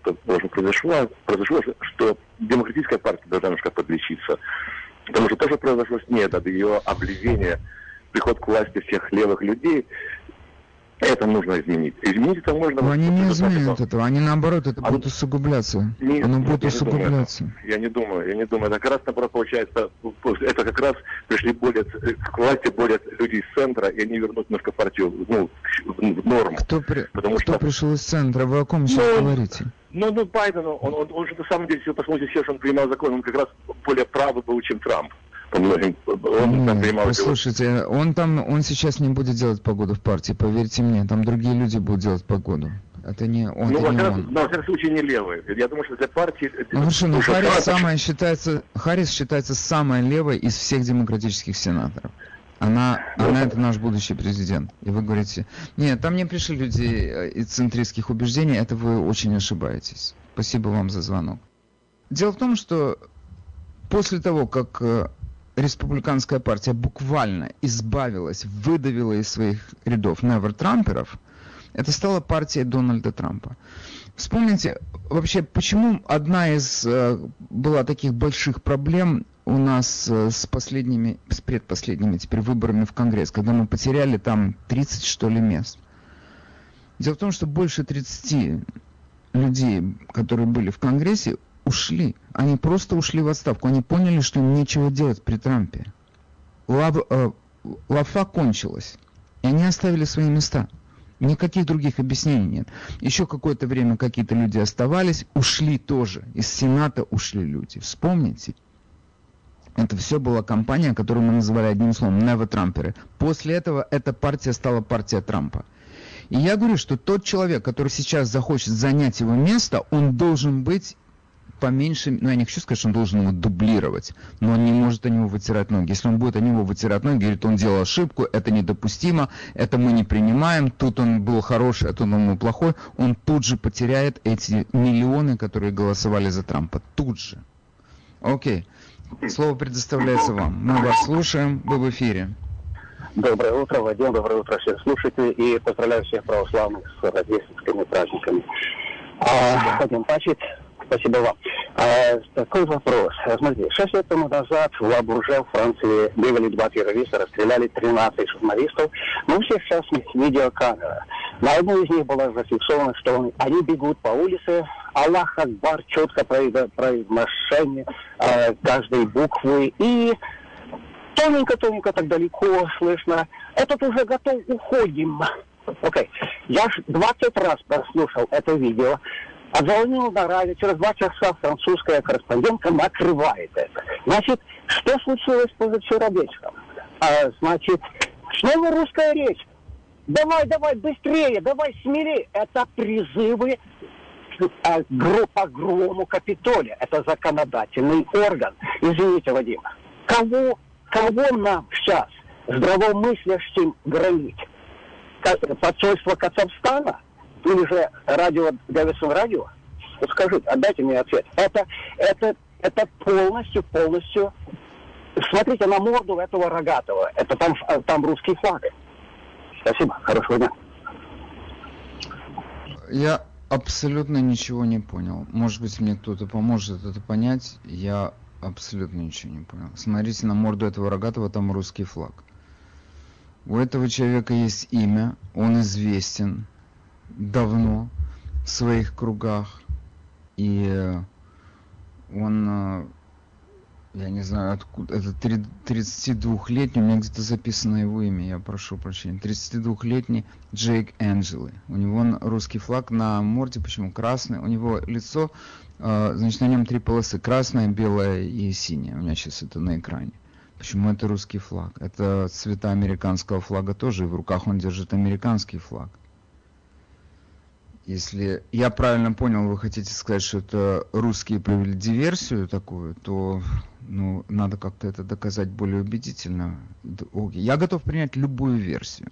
произошло, произошло, что демократическая партия должна немножко подлечиться. Потому что то, что произошло с ней, это ее облизение, приход к власти всех левых людей, это нужно изменить. Изменить это можно... Но они не изменят этого, они наоборот, это а... будет усугубляться. Не, Оно будет я усугубляться. Не я не думаю, я не думаю. Это как раз наоборот получается, это как раз пришли более, к власти более люди из центра, и они вернут немножко партию ну, в, норму. Кто, при... Потому Кто что... пришел из центра? Вы о ком сейчас ну, говорите? Но, ну, Байден, он, он, он же на самом деле, если вы посмотрите что он принимал закон, он как раз более правый был, чем Трамп. Он послушайте, он там, он сейчас не будет делать погоду в партии, поверьте мне, там другие люди будут делать погоду. Это не он, Ну, это во всяком, во всяком случае, не левый. Я думаю, что для партии... Ну хорошо, но Харрис Трамп- самая считается, Харрис считается самой левой из всех демократических сенаторов. Она, она это наш будущий президент. И вы говорите, нет, там не пришли люди э, из центристских убеждений, это вы очень ошибаетесь. Спасибо вам за звонок. Дело в том, что после того, как э, республиканская партия буквально избавилась, выдавила из своих рядов невер-трамперов, это стала партия Дональда Трампа. Вспомните, вообще, почему одна из э, была таких больших проблем у нас э, с последними, с предпоследними теперь выборами в Конгресс, когда мы потеряли там 30 что ли мест. Дело в том, что больше 30 людей, которые были в Конгрессе, ушли. Они просто ушли в отставку. Они поняли, что им нечего делать при Трампе. Лав, э, лафа кончилась. И они оставили свои места. Никаких других объяснений нет. Еще какое-то время какие-то люди оставались, ушли тоже. Из Сената ушли люди. Вспомните. Это все была компания, которую мы называли одним словом «Нево-трамперы». После этого эта партия стала партия Трампа. И я говорю, что тот человек, который сейчас захочет занять его место, он должен быть поменьше, ну я не хочу сказать, что он должен его дублировать, но он не может о него вытирать ноги. Если он будет о него вытирать ноги, говорит, он делал ошибку, это недопустимо, это мы не принимаем, тут он был хороший, а тут он был плохой, он тут же потеряет эти миллионы, которые голосовали за Трампа. Тут же. Окей. Слово предоставляется вам. Мы вас слушаем, вы в эфире. Доброе утро, Вадим, доброе утро всем слушателей и поздравляю всех православных с рождественскими праздниками. А, Вадим Пачит, спасибо вам. А, такой вопрос. Смотрите, шесть лет тому назад в Лабурже, в Франции, бегали два террориста, расстреляли 13 журналистов. Но у всех сейчас видеокамера. На одной из них было зафиксовано, что он- они бегут по улице, Аллах Акбар, четко произ- произношение э, каждой буквы. И тоненько-тоненько так далеко слышно. Этот уже готов, уходим. Окей. Я ж 20 раз прослушал это видео. Отзвонил на радио. Через два часа французская корреспондентка накрывает это. Значит, что случилось позавчера вечером? А, значит, снова русская речь. Давай, давай, быстрее, давай, смелее. Это призывы а, грому Капитолия. Это законодательный орган. Извините, Вадим. Кого, кого нам сейчас здравомыслящим громить? Ка- Посольство Казахстана? Или же радио Дэвисон радио? Вот скажите, отдайте мне ответ. Это, это, это полностью, полностью... Смотрите на морду этого рогатого. Это там, там русский флаг. Спасибо. Хорошего дня. Я абсолютно ничего не понял. Может быть, мне кто-то поможет это понять. Я абсолютно ничего не понял. Смотрите на морду этого рогатого, там русский флаг. У этого человека есть имя, он известен давно в своих кругах. И э, он, э, я не знаю, откуда, это три- 32-летний, у меня где-то записано его имя, я прошу прощения, 32-летний Джейк Энджелы. У него русский флаг на морде, почему красный, у него лицо, э, значит, на нем три полосы, красная, белая и синяя, у меня сейчас это на экране. Почему это русский флаг? Это цвета американского флага тоже, и в руках он держит американский флаг. Если я правильно понял, вы хотите сказать, что это русские провели диверсию такую, то ну, надо как-то это доказать более убедительно. Я готов принять любую версию.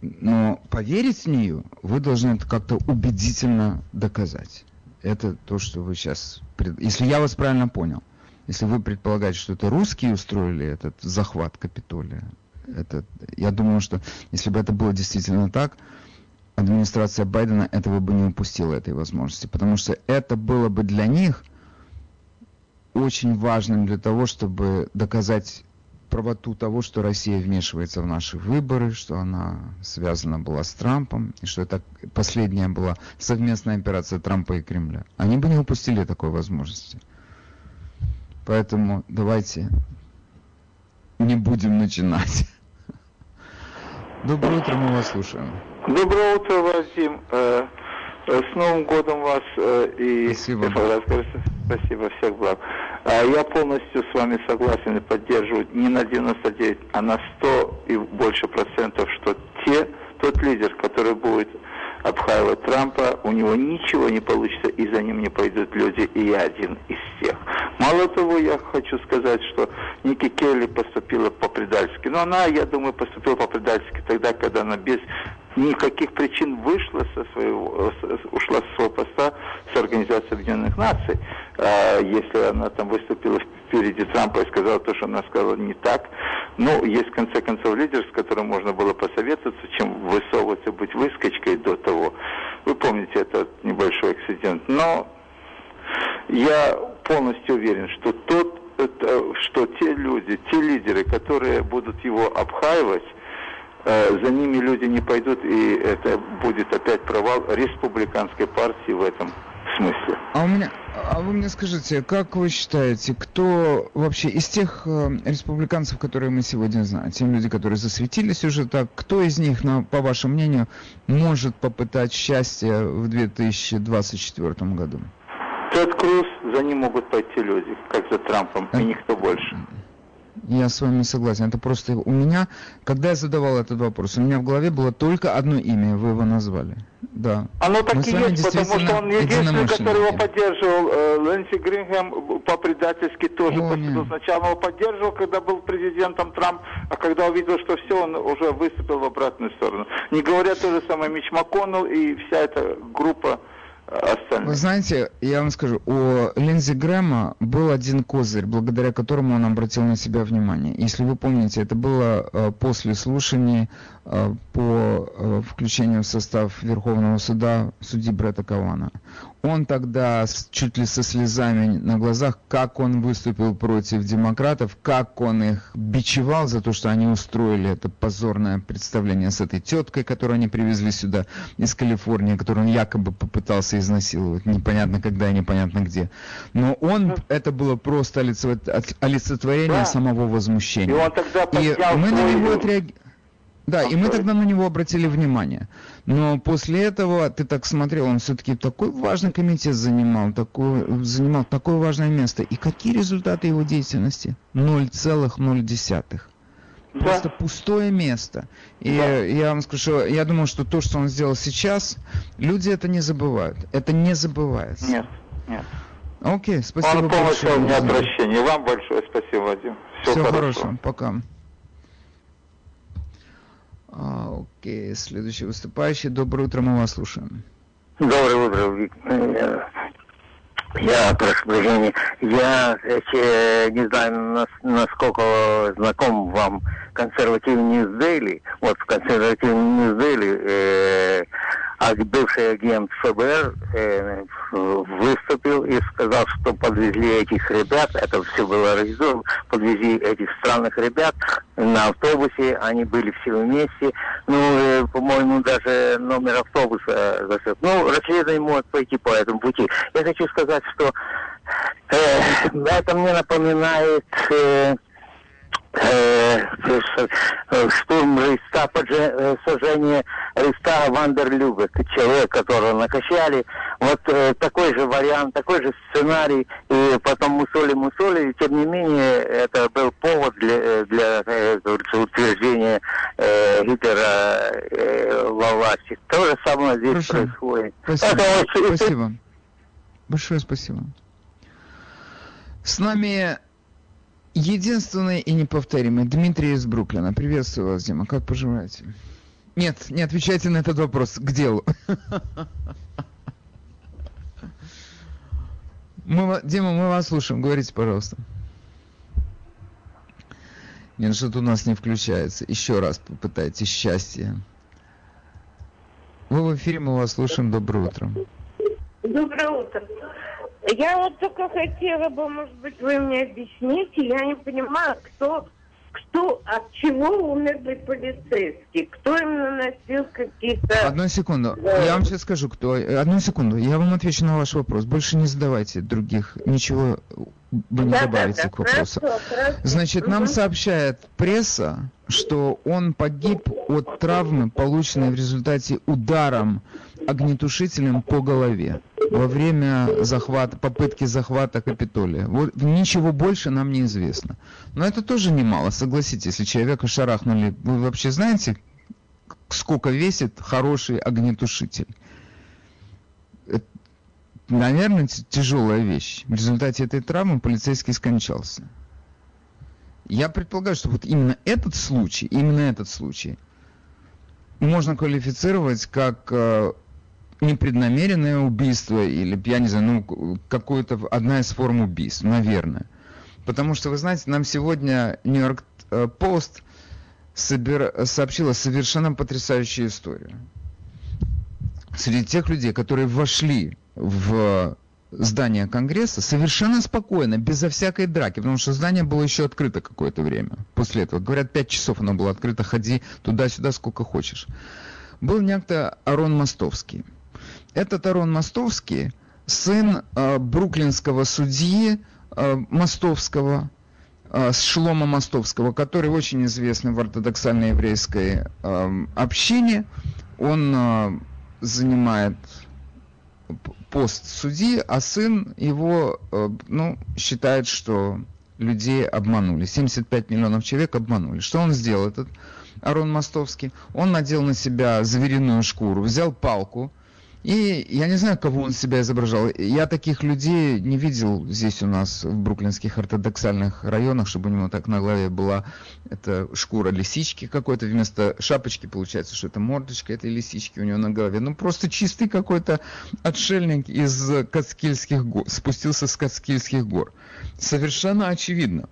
Но поверить в нее вы должны это как-то убедительно доказать. Это то, что вы сейчас... пред- Если я вас правильно понял, если вы предполагаете, что это русские устроили этот захват Капитолия, это, я думаю, что если бы это было действительно так, администрация Байдена этого бы не упустила этой возможности, потому что это было бы для них очень важным для того, чтобы доказать правоту того, что Россия вмешивается в наши выборы, что она связана была с Трампом, и что это последняя была совместная операция Трампа и Кремля. Они бы не упустили такой возможности. Поэтому давайте не будем начинать. Доброе утро, мы вас слушаем. Доброе утро, Вадим. Э, Э, С Новым годом вас э, и Спасибо. Спасибо. Всех благ. А Я полностью с вами согласен и поддерживаю не на 99, а на 100 и больше процентов, что те, тот лидер, который будет обхаивать Трампа, у него ничего не получится, и за ним не пойдут люди, и я один из тех. Мало того, я хочу сказать, что Ники Келли поступила по-предательски. Но она, я думаю, поступила по-предательски тогда, когда она без никаких причин вышла со своего, с- ушла с своего поста с Организации Объединенных Наций. А, если она там выступила впереди Трампа и сказала то, что она сказала не так. Ну, есть в конце концов лидер, с которым можно было посоветоваться, чем высовываться, быть выскочкой до того. Вы помните этот небольшой акцидент. Но я полностью уверен, что тот, это, что те люди, те лидеры, которые будут его обхаивать, э, за ними люди не пойдут, и это будет опять провал республиканской партии в этом смысле. А у меня, а вы мне скажите, как вы считаете, кто вообще из тех э, республиканцев, которые мы сегодня знаем, те люди, которые засветились уже так, кто из них, на, по вашему мнению, может попытать счастье в 2024 году? Тед Круз, за ним могут пойти люди, как за Трампом, и никто больше. Я с вами согласен. Это просто у меня, когда я задавал этот вопрос, у меня в голове было только одно имя, вы его назвали. Да. Оно так Мы и есть, потому что он единственный, который его поддерживал. Э, Лэнси Грингем по-предательски тоже О, нет. Сначала его поддерживал, когда был президентом Трамп, а когда увидел, что все, он уже выступил в обратную сторону. Не говоря то же самое Мич МакКоннелл и вся эта группа остальных. Вы знаете, я вам скажу, у Линдзи Грэма был один козырь, благодаря которому он обратил на себя внимание. Если вы помните, это было э, после слушаний э, по э, включению в состав Верховного суда судьи Бретта Кавана. Он тогда чуть ли со слезами на глазах, как он выступил против демократов, как он их бичевал за то, что они устроили это позорное представление с этой теткой, которую они привезли сюда из Калифорнии, которую он якобы попытался изнасиловать, непонятно когда и непонятно где. Но он, это было просто олицетворение Да. самого возмущения. И он тогда И мы на него отреагировали. Да, и мы тогда на него обратили внимание. Но после этого ты так смотрел, он все-таки такой важный комитет занимал, такой, занимал такое важное место. И какие результаты его деятельности? 0,0. Просто пустое место. И я вам скажу, я думаю, что то, что он сделал сейчас, люди это не забывают. Это не забывается. Нет, нет. Окей, спасибо он полностью большое. не обращение. Вам большое спасибо, Вадим. Всего Всего хорошего. хорошего. Пока. А, окей, следующий выступающий. Доброе утро, мы вас слушаем. Доброе утро, Я прошу прощения. Я э, не знаю, нас- насколько знаком вам консервативный Daily. Вот в консервативном Daily э, а бывший агент ФБР э, выступил и сказал, что подвезли этих ребят, это все было организовано, подвезли этих странных ребят на автобусе, они были все вместе, ну, э, по-моему, даже номер автобуса э. Ну, расследование может пойти по этому пути. Я хочу сказать, что э, это мне напоминает э, штурм Рейхстага, э, сожжение Рейхстага Ван дер Люббе, человек, которого накачали. Вот э, такой же вариант, такой же сценарий, и потом мусолили, мусолили, и тем не менее это был повод для, э, для э, говорится, утверждения э, Гитлера э, во власти. То же самое здесь Хорошо. происходит. Спасибо. Это Спасибо. Большое спасибо. С нами единственный и неповторимый Дмитрий из Бруклина. Приветствую вас, Дима. Как поживаете? Нет, не отвечайте на этот вопрос. К делу. Мы, Дима, мы вас слушаем. Говорите, пожалуйста. Нет, что-то у нас не включается. Еще раз попытайтесь счастье. Вы в эфире, мы вас слушаем. Доброе утро. Доброе утро. Я вот только хотела бы, может быть, вы мне объясните, я не понимаю, кто, кто, от чего умерли полицейские, кто им наносил какие-то... Одну секунду. Я вам сейчас скажу, кто. Одну секунду. Я вам отвечу на ваш вопрос. Больше не задавайте других. Ничего вы не Да-да-да, добавите к вопросу. хорошо, хорошо. Значит, нам Мгм. сообщает пресса, что он погиб от травмы, полученной в результате ударом огнетушителем по голове во время захвата, попытки захвата Капитолия. Вот ничего больше нам не известно. Но это тоже немало, согласитесь, если человека шарахнули. Вы вообще знаете, сколько весит хороший огнетушитель? Это, наверное, тяжелая вещь. В результате этой травмы полицейский скончался. Я предполагаю, что вот именно этот случай, именно этот случай можно квалифицировать как э, непреднамеренное убийство или, я не знаю, ну, какое-то, одна из форм убийств, наверное. Потому что, вы знаете, нам сегодня Нью-Йорк Пост собер... сообщила совершенно потрясающую историю. Среди тех людей, которые вошли в здание Конгресса совершенно спокойно, безо всякой драки, потому что здание было еще открыто какое-то время после этого. Говорят, пять часов оно было открыто, ходи туда-сюда сколько хочешь. Был некто Арон Мостовский. Этот Арон Мостовский, сын э, бруклинского судьи э, Мостовского, э, Шлома Мостовского, который очень известный в ортодоксальной еврейской э, общине. Он э, занимает пост судьи, а сын его, э, ну, считает, что людей обманули. 75 миллионов человек обманули. Что он сделал, этот Арон Мостовский? Он надел на себя звериную шкуру, взял палку, и я не знаю, кого он себя изображал. Я таких людей не видел здесь у нас, в бруклинских ортодоксальных районах, чтобы у него так на голове была эта шкура лисички какой-то, вместо шапочки получается, что это мордочка этой лисички у него на голове. Ну, просто чистый какой-то отшельник из Кацкильских гор, спустился с Кацкильских гор. Совершенно очевидно,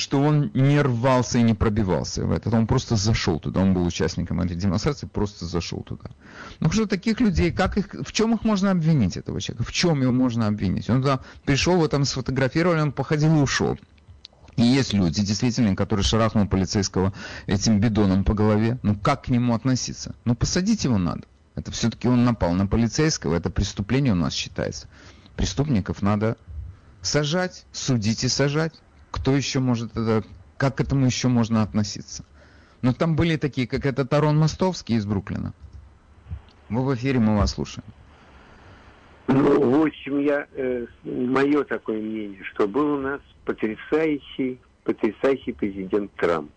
что он не рвался и не пробивался в этот, он просто зашел туда, он был участником этой демонстрации, просто зашел туда. Ну что, таких людей, как их, в чем их можно обвинить, этого человека? В чем его можно обвинить? Он туда пришел, его там сфотографировали, он походил и ушел. И есть люди, действительно, которые шарахнул полицейского этим бидоном по голове. Ну как к нему относиться? Ну посадить его надо. Это все-таки он напал на полицейского, это преступление у нас считается. Преступников надо сажать, судить и сажать кто еще может это, как к этому еще можно относиться? Но там были такие, как этот Тарон Мостовский из Бруклина. Вы в эфире, мы вас слушаем. Ну, в общем, я, э, мое такое мнение, что был у нас потрясающий, потрясающий президент Трамп.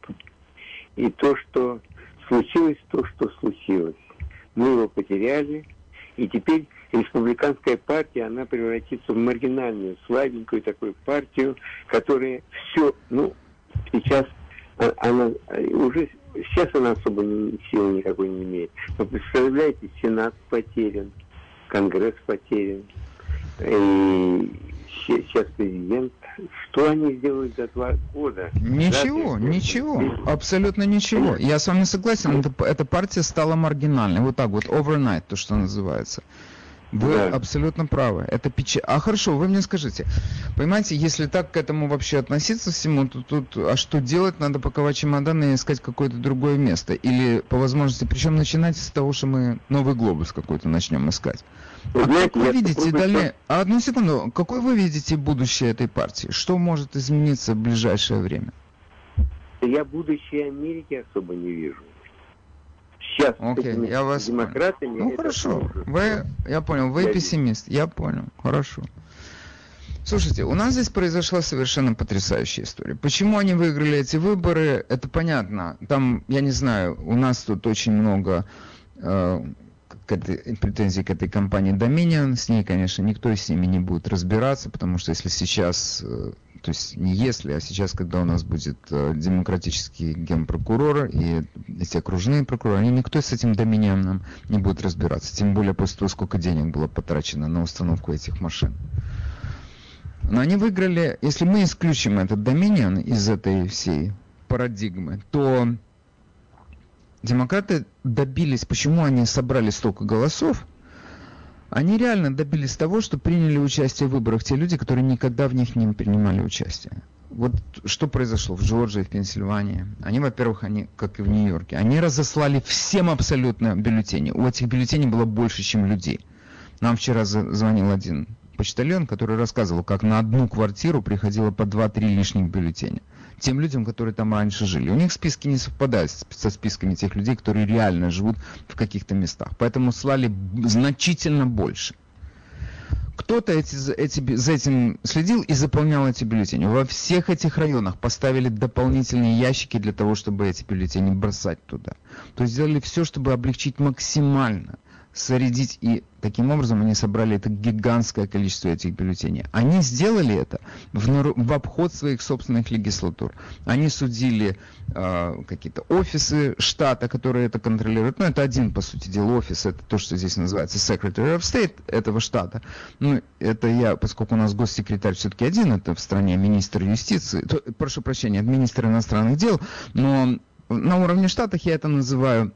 И то, что случилось, то, что случилось. Мы его потеряли, и теперь республиканская партия, она превратится в маргинальную, слабенькую такую партию, которая все, ну, сейчас а, она уже сейчас она особо силы никакой не имеет. Но представляете, Сенат потерян, Конгресс потерян, и сейчас президент. Что они сделают за два года? Ничего, Разве ничего, абсолютно ничего. Я с вами согласен, эта, эта партия стала маргинальной, вот так вот, overnight, то, что называется. Вы да. абсолютно правы. Это печаль. А хорошо, вы мне скажите, понимаете, если так к этому вообще относиться всему, то тут, а что делать? Надо паковать чемоданы и искать какое-то другое место. Или по возможности, причем начинать с того, что мы новый глобус какой-то начнем искать. Вы а знаете, как вы видите далее? А одну секунду, какой вы видите будущее этой партии? Что может измениться в ближайшее время? Я будущее Америки особо не вижу сейчас Окей, okay, я вас демократами. Ну хорошо, вы, я понял, вы я пессимист, я понял, хорошо. Слушайте, у нас здесь произошла совершенно потрясающая история. Почему они выиграли эти выборы, это понятно. Там, я не знаю, у нас тут очень много э, к этой, претензий к этой компании Dominion. С ней, конечно, никто с ними не будет разбираться, потому что если сейчас э, то есть не если, а сейчас, когда у нас будет э, демократический генпрокурор и эти окружные прокуроры, они никто с этим доминионом не будет разбираться, тем более после того, сколько денег было потрачено на установку этих машин. Но они выиграли, если мы исключим этот доминион из этой всей парадигмы, то демократы добились, почему они собрали столько голосов, они реально добились того, что приняли участие в выборах те люди, которые никогда в них не принимали участие. Вот что произошло в Джорджии, в Пенсильвании. Они, во-первых, они, как и в Нью-Йорке, они разослали всем абсолютно бюллетени. У этих бюллетеней было больше, чем людей. Нам вчера звонил один почтальон, который рассказывал, как на одну квартиру приходило по 2-3 лишних бюллетеня. Тем людям, которые там раньше жили. У них списки не совпадают со списками тех людей, которые реально живут в каких-то местах. Поэтому слали значительно больше. Кто-то эти, эти за этим следил и заполнял эти бюллетени. Во всех этих районах поставили дополнительные ящики для того, чтобы эти бюллетени бросать туда. То есть сделали все, чтобы облегчить максимально, соредить. И таким образом они собрали это гигантское количество этих бюллетеней. Они сделали это в, в обход своих собственных легислатур. Они судили э, какие-то офисы штата, которые это контролируют. Ну, это один, по сути дела, офис. Это то, что здесь называется Secretary of State этого штата. Ну, это я, поскольку у нас госсекретарь все-таки один, это в стране министр юстиции, то- прошу прощения, министр иностранных дел, но на уровне штатов я это называю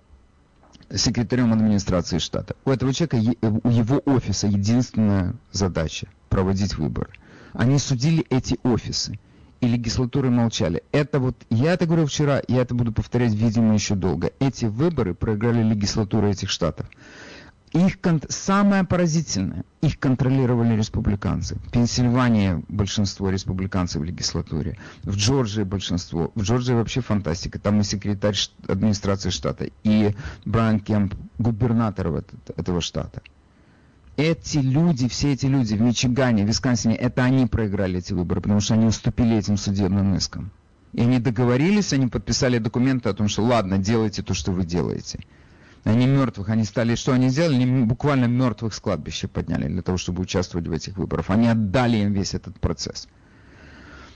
секретарем администрации штата. У этого человека, у его офиса единственная задача – проводить выборы. Они судили эти офисы, и легислатуры молчали. Это вот, я это говорил вчера, я это буду повторять, видимо, еще долго. Эти выборы проиграли легислатуры этих штатов. Их самое поразительное, их контролировали республиканцы. В Пенсильвании большинство республиканцев в легислатуре, в Джорджии большинство. В Джорджии вообще фантастика. Там и секретарь администрации штата, и Брайан Кемп, губернатор этого штата. Эти люди, все эти люди в Мичигане, в Висконсине, это они проиграли эти выборы, потому что они уступили этим судебным искам. И они договорились, они подписали документы о том, что ладно, делайте то, что вы делаете. Они мертвых, они стали, что они сделали? Они буквально мертвых с кладбища подняли для того, чтобы участвовать в этих выборах. Они отдали им весь этот процесс.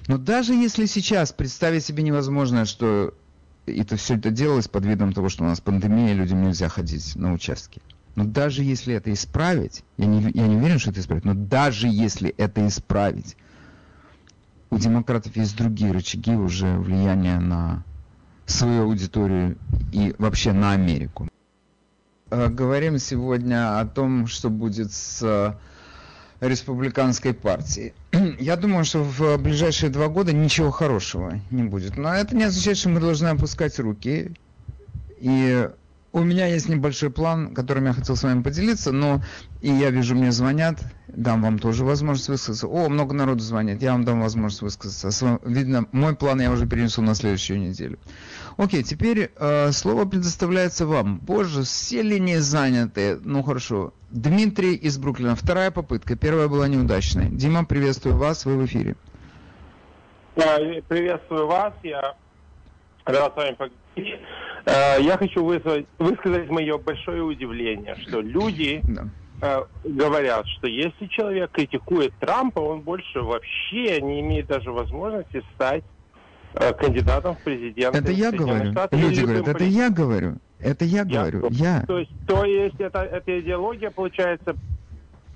Но даже если сейчас представить себе невозможно, что это все это делалось под видом того, что у нас пандемия, людям нельзя ходить на участки. Но даже если это исправить, я не, я не уверен, что это исправить, но даже если это исправить, у демократов есть другие рычаги уже влияния на свою аудиторию и вообще на Америку. Э, Говорим сегодня о том, что будет с э, республиканской партией. Я думаю, что в ближайшие два года ничего хорошего не будет. Но это не означает, что мы должны опускать руки. И у меня есть небольшой план, которым я хотел с вами поделиться, но и я вижу, мне звонят, дам вам тоже возможность высказаться. О, много народу звонит, я вам дам возможность высказаться. Видно, мой план я уже перенесу на следующую неделю. Окей, теперь э, слово предоставляется вам. Боже, все линии заняты. Ну хорошо. Дмитрий из Бруклина. Вторая попытка. Первая была неудачной. Дима, приветствую вас. Вы в эфире. А, Приветствую вас, я рад с вами поговорить. А, Я хочу вызвать- высказать мое большое удивление, что люди э, говорят, что если человек критикует Трампа, он больше вообще не имеет даже возможности стать э, кандидатом в президенты. Это я говорю. Или Люди говорят, это я говорю. Это я говорю. Я. То есть, то есть это, эта идеология, получается,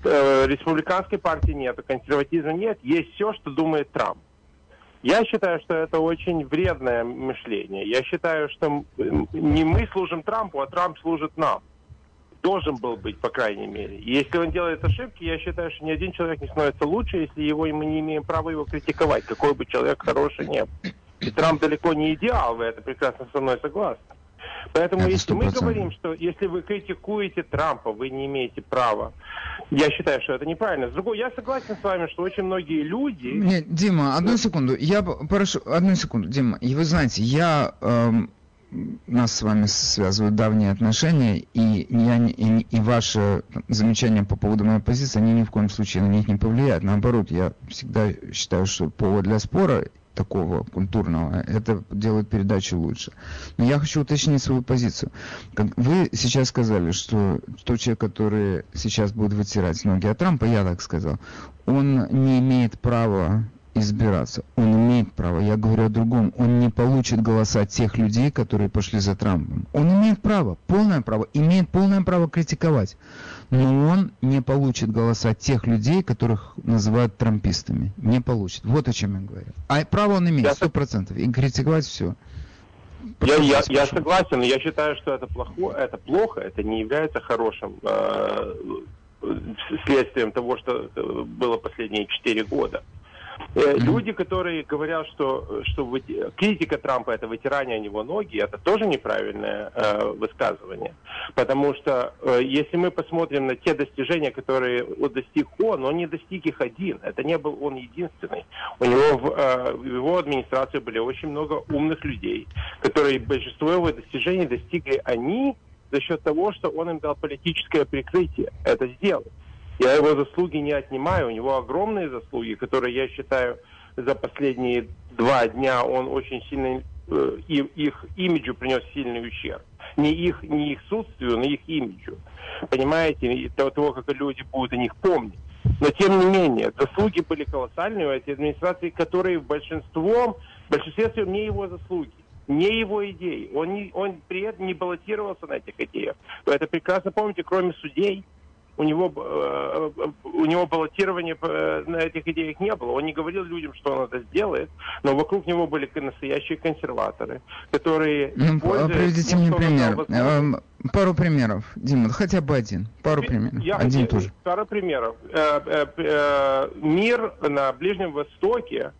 э, республиканской партии нет, консерватизма нет, есть все, что думает Трамп. Я считаю, что это очень вредное мышление. Я считаю, что не мы служим Трампу, а Трамп служит нам. Должен был быть, по крайней мере. И если он делает ошибки, я считаю, что ни один человек не становится лучше, если его мы не имеем права его критиковать, какой бы человек хороший не был. И Трамп далеко не идеал, вы это прекрасно со мной согласны. Поэтому Это если мы 100%. говорим, что если вы критикуете Трампа, вы не имеете права, я считаю, что это неправильно. С другой, я согласен с вами, что очень многие люди... Нет, Дима, одну секунду. Я прошу, одну секунду, Дима. И вы знаете, я эм, нас с вами связывают давние отношения, и я и, и ваши замечания по поводу моей позиции, они ни в коем случае на них не повлияют. Наоборот, я всегда считаю, что повод для спора такого культурного, это делает передачу лучше. Но я хочу уточнить свою позицию. Вы сейчас сказали, что тот человек, который сейчас будет вытирать ноги от Трампа, я так сказал, он не имеет права избираться. Он имеет право. Я говорю о другом. Он не получит голоса тех людей, которые пошли за Трампом. Он имеет право, полное право, имеет полное право критиковать. Но он не получит голоса тех людей, которых называют трампистами. Не получит. Вот о чем я говорю. А право он имеет, сто процентов. И критиковать все. Я, я, я согласен, но я считаю, что это плохо, это плохо, это не является хорошим э, следствием того, что э, было последние четыре года. Э, Люди, которые говорят, что, что вы- критика Трампа это вытирание о него ноги, это тоже неправильное э, высказывание. Потому что э, если мы посмотрим на те достижения, которые достиг он, он не достиг их один. Это не был он единственный. У него в, э, в его администрации были очень много умных людей, которые большинство его достижений достигли они за счет того, что он им дал политическое прикрытие это сделать. Я его заслуги не отнимаю, у него огромные заслуги, которые я считаю за последние два дня он очень сильно э, их имиджу принес сильный ущерб. Не их, не их отсутствию, но их имиджу. Понимаете, того, того, как люди будут о них помнить. Но тем не менее, заслуги были колоссальные у этой администрации, которые в большинством, в большинстве своем не его заслуги не его идеи. Он, не, он при этом не баллотировался на этих идеях. Вы это прекрасно помните, кроме судей, у него, э, э, у него баллотирования э, на этих идеях не было. Он не говорил людям, что он это сделает, но вокруг него были настоящие консерваторы, которые... Ну, приведите тем, мне пример. Эм, Пару примеров, Дима, хотя бы один. Пару примеров. Я Один хотел- тоже. Пару примеров. Э, э, э, Мир на Ближнем Востоке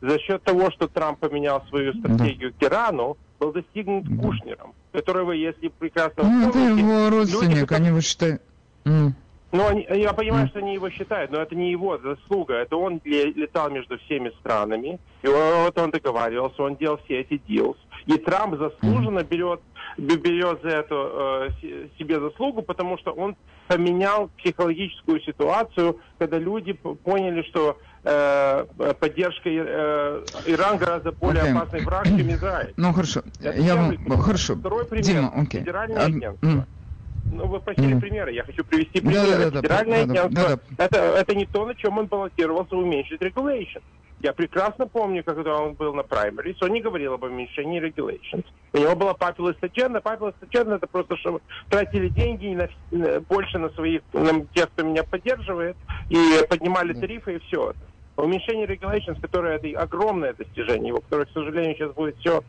за счет того, что Трамп поменял свою стратегию к Ирану, был достигнут Кушнером, которого, если прекрасно Ну, это его люди, родственник, которые- они его считают... М. ну, они- я понимаю, что они его считают, но это не его заслуга. Это он ле- летал между всеми странами, и вот он договаривался, он делал все эти deals. И Трамп заслуженно берет, берет за это э, се- себе заслугу, потому что он поменял психологическую ситуацию, когда люди поняли, что э, поддержка э, Иран гораздо более Окей. опасный враг, чем Израиль. Ну, хорошо. Это Я вам... Хорошо. Второй пример. Дима, окей. Федеральное агентство. Ну, вы просили Мгм. примеры, я хочу привести Да, примеры. да, да, да, Федеральное да, да, агентство, да, Это, это не то, на чем он баллотировался уменьшить regulation. Я прекрасно помню, когда он был на праймерис, он не говорил об уменьшении regulations. У него была populist agenda. Populist agenda это просто, чтобы тратили деньги на, на- больше на своих, на тех, кто меня поддерживает, и поднимали тарифы, и все Уменьшение regulations, которое это огромное достижение, его, которое, к сожалению, сейчас будет все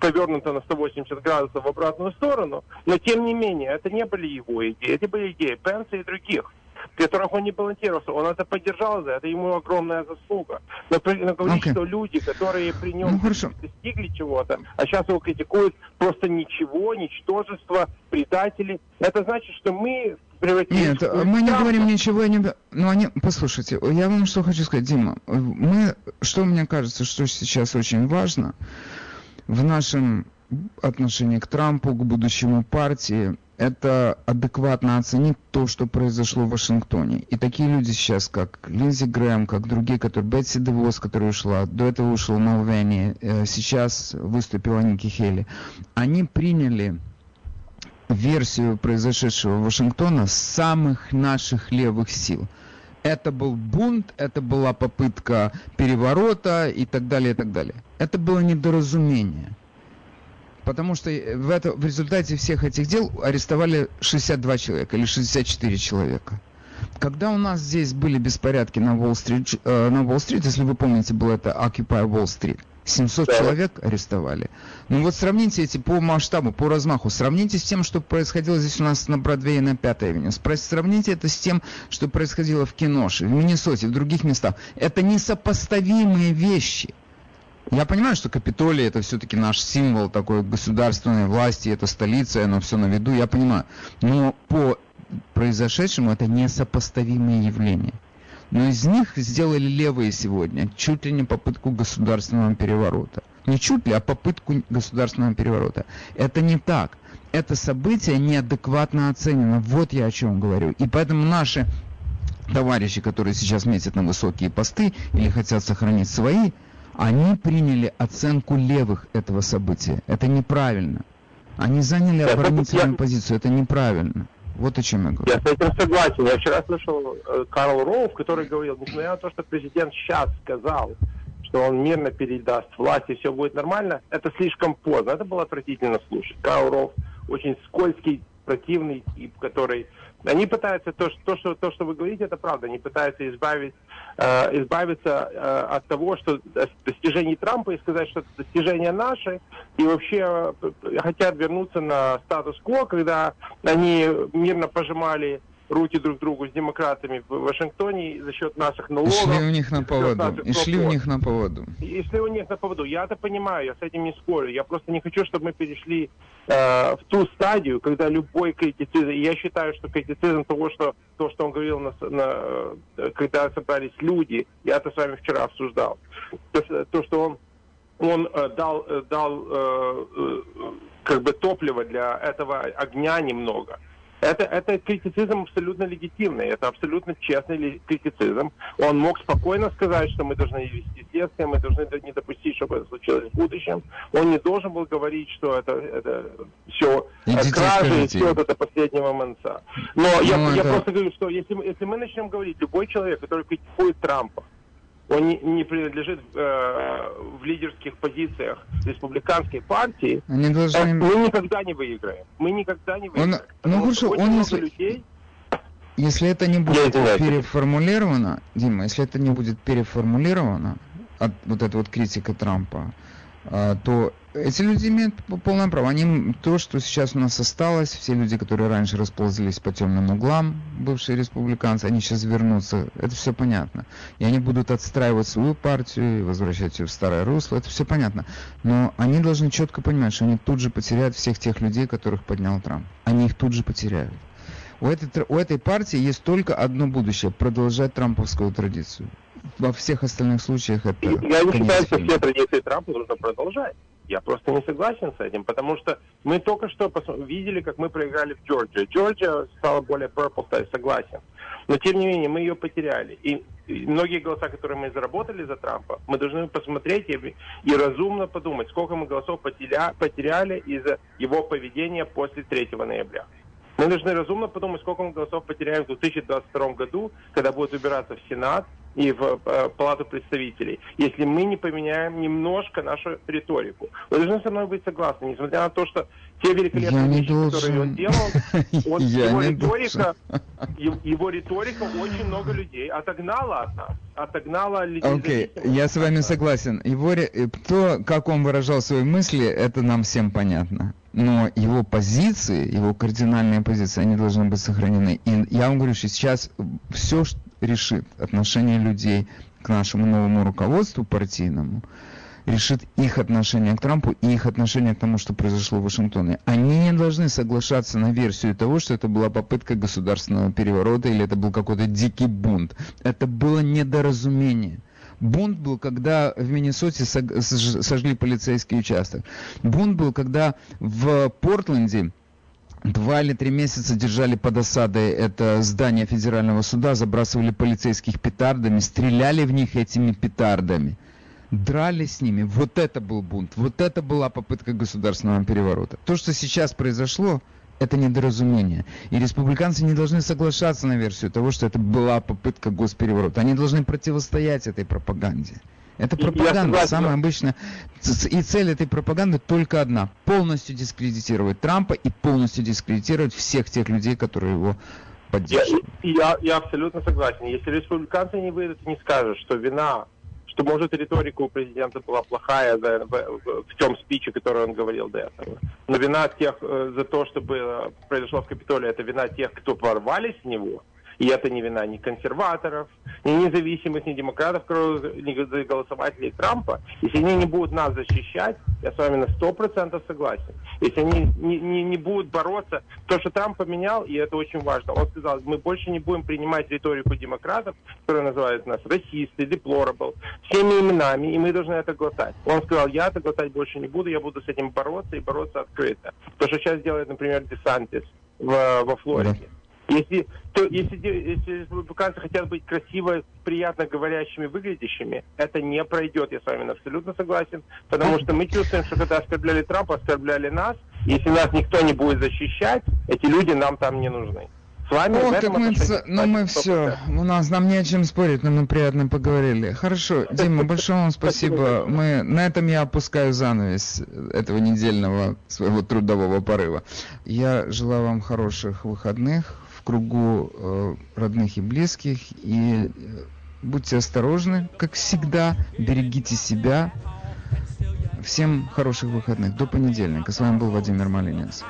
повернуто на 180 градусов в обратную сторону, но тем не менее, это не были его идеи, это были идеи Пенса и других, которых он не балансировался, он это поддержал за это, ему огромная заслуга. Но, но говорить, Окей. что люди, которые при нем Ну, хорошо. достигли чего-то, а сейчас его критикуют просто ничего, ничтожество, предатели, это значит, что мы Нет, в мы не говорим ничего, не... Ну, они... Послушайте, я вам что хочу сказать, Дима. Мы, что мне кажется, что сейчас очень важно в нашем отношении к Трампу, к будущему партии, это адекватно оценить то, что произошло в Вашингтоне. И такие люди сейчас, как Линдзи Грэм, как другие, которые Бетси Девос, которая ушла, до этого ушел Малвени, э, сейчас выступила Ники Хейли, они приняли версию произошедшего Вашингтона самых наших левых сил. Это был бунт, это была попытка переворота и так далее, и так далее. Это было недоразумение. Потому что э, в, это, в результате всех этих дел арестовали 62 человека или 64 человека. Когда у нас здесь были беспорядки на Уолл-стрит, э, на Уолл-стрит, если вы помните, был это Occupy Wall Street, 700 человек арестовали. Ну вот сравните эти по масштабу, по размаху, сравните с тем, что происходило здесь у нас на Бродвее и на Пятой авеню. Сравните это с тем, что происходило в Киноше, в Миннесоте, в других местах. Это несопоставимые вещи. Я понимаю, что Капитолий это все-таки наш символ такой государственной власти, это столица, оно все на виду, я понимаю. Но по произошедшему это несопоставимые явления. Но из них сделали левые сегодня чуть ли не попытку государственного переворота. Не чуть ли, а попытку государственного переворота. Это не так. Это событие неадекватно оценено. Вот я о чем говорю. И поэтому наши товарищи, которые сейчас метят на высокие посты или хотят сохранить свои, они приняли оценку левых этого события. Это неправильно. Они заняли оборонительную позицию. Это неправильно. Вот о чем я говорю. Я с этим согласен. Я вчера слышал э, Карл Роув, который говорил, несмотря на то, что президент сейчас сказал, что он мирно передаст власть и все будет нормально, это слишком поздно. Это было отвратительно слушать. Карл Роув очень скользкий, противный тип, который... Они пытаются, то, что, то, что вы говорите, это правда, они пытаются избавить, э, избавиться э, от того, что дос- достижений Трампа и сказать, что это достижения наши, и вообще э, хотят вернуться на статус-кво, когда они мирно пожимали руки друг другу с демократами в Вашингтоне за счет наших налогов. И шли у них на поводу. И шли у них на поводу. И шли у них на поводу. Я это понимаю, я с этим не спорю. Я просто не хочу, чтобы мы перешли э, в ту стадию, когда любой критицизм, я считаю, что критицизм того, что то, что он говорил, на, на, э, когда собрались люди, я это с вами вчера обсуждал, то, то, что он он э, дал, э, дал э, э, как бы топливо для этого огня немного. Это, это критицизм абсолютно легитимный, это абсолютно честный критицизм. Он мог спокойно сказать, что мы должны вести следствие, мы должны не допустить, чтобы это случилось в будущем. Он не должен был говорить, что это, это все Идите кражи и все это до последнего монца. Но я, Ну, я это- просто говорю, что если, если мы начнем говорить, любой человек, который критикует Трампа, он не, не принадлежит э, в лидерских позициях республиканской партии, Они должны- э, мы никогда не выиграем. Мы никогда не Он, выиграем. ну Потому что хорошо, он если, людей если это не будет извиняюсь. переформулировано, Дима, если это не будет переформулировано, от, вот эта вот критика Трампа, а, то эти люди имеют полное право. Они, то, что сейчас у нас осталось, все люди, которые раньше расползлись по темным углам, бывшие республиканцы, они сейчас вернутся. Это все понятно. И они будут отстраивать свою партию и возвращать ее в старое русло. Это все понятно. Но они должны четко понимать, что они тут же потеряют всех тех людей, которых поднял Трамп. Они их тут же потеряют. У этой, у этой партии есть только одно будущее – продолжать трамповскую традицию. Во всех остальных случаях это Я не считаю, что все традиции Трампа нужно продолжать. Я просто не согласен с этим, потому что мы только что видели, как мы проиграли в Джорджии. Джорджия стала более purple state, согласен. Но тем не менее, мы ее потеряли. И многие голоса, которые мы заработали за Трампа, мы должны посмотреть и, и разумно подумать, сколько мы голосов потеря- потеряли из-за его поведения после 3 ноября. Мы должны разумно подумать, сколько мы голосов потеряем в 2022 году, когда будет выбираться в Сенат и в э, Палату представителей, если мы не поменяем немножко нашу риторику. Вы должны со мной быть согласны, несмотря на то, что те великолепные Я вещи, которые он должен. делал, он- его риторика, его риторика очень много людей отогнала от нас, отогнала людей. Окей, я с вами согласен. Его, э, то, как он выражал свои мысли, это нам всем понятно. Но его позиции, его кардинальные позиции, они должны быть сохранены. И я вам говорю, что сейчас все решит отношение людей к нашему новому руководству партийному, решит их отношение к Трампу и их отношение к тому, что произошло в Вашингтоне. Они не должны соглашаться на версию того, что это была попытка государственного переворота или это был какой-то дикий бунт. Это было недоразумение. Бунт был, когда в Миннесоте сожгли полицейский участок. Бунт был, когда в Портленде два или три месяца держали под осадой это здание федерального суда, забрасывали полицейских петардами, стреляли в них этими петардами, дрались с ними. Вот это был бунт, вот это была попытка государственного переворота. То, что сейчас произошло, это недоразумение. И республиканцы не должны соглашаться на версию того, что это была попытка госпереворота. Они должны противостоять этой пропаганде. Это Я пропаганда, самая обычная. И цель этой пропаганды только одна. Полностью дискредитировать Трампа и полностью дискредитировать всех тех людей, которые его Я, поддерживают. я, я абсолютно согласен. Если республиканцы не выйдут и не скажут, что вина, что, может, риторика у президента была плохая за- в, в- в том спиче, который он говорил до этого. Но вина тех э, за то, что было, произошло в Капитолии, это вина тех, кто ворвались в него. И это не вина ни консерваторов, ни независимых, ни демократов, ни голосователей Трампа. Если они не будут нас защищать, я с вами на сто процентов согласен. Если они не, не, не будут бороться, то, что Трамп поменял, и это очень важно, он сказал, мы больше не будем принимать риторику демократов, которые называют нас расисты, deplorable, всеми именами, и мы должны это глотать. Он сказал, я это глотать больше не буду, я буду с этим бороться и бороться открыто. То, что сейчас делает, например, Десантис в, во Флориде. Если, то, если, если республиканцы хотят быть красиво, приятно говорящими, выглядящими, это не пройдет, я с вами абсолютно согласен, потому что мы чувствуем, что когда оскорбляли Трампа, оскорбляли нас, если нас никто не будет защищать, эти люди нам там не нужны. С вами Ох, так мы, ц- ну мы все, у нас нам не о чем спорить, но мы приятно поговорили. Хорошо, Дима, большое вам спасибо. Мы на этом я опускаю занавес этого недельного своего трудового порыва. Я желаю вам хороших выходных кругу э, родных и близких. И э, будьте осторожны, как всегда, берегите себя. Всем хороших выходных. До понедельника. С вами был Владимир Малинец.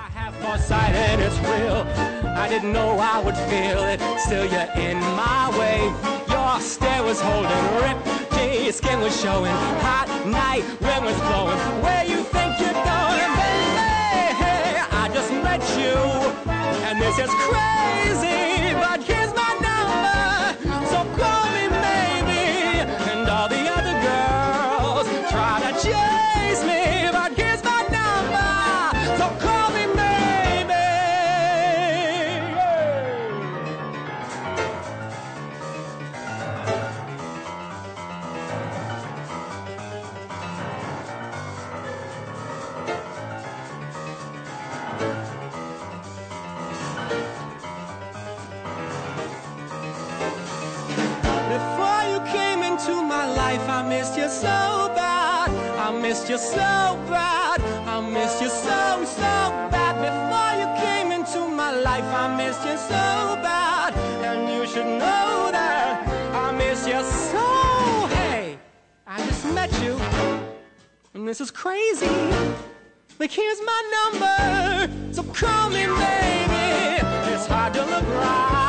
Skin was showing, hot night wind was blowing. Where you think you're going? And this is crazy, but so bad. I miss you so, so bad. Before you came into my life, I missed you so bad. And you should know that I miss you so. Hey, I just met you. And this is crazy. Like, here's my number. So call me, baby. It's hard to look right.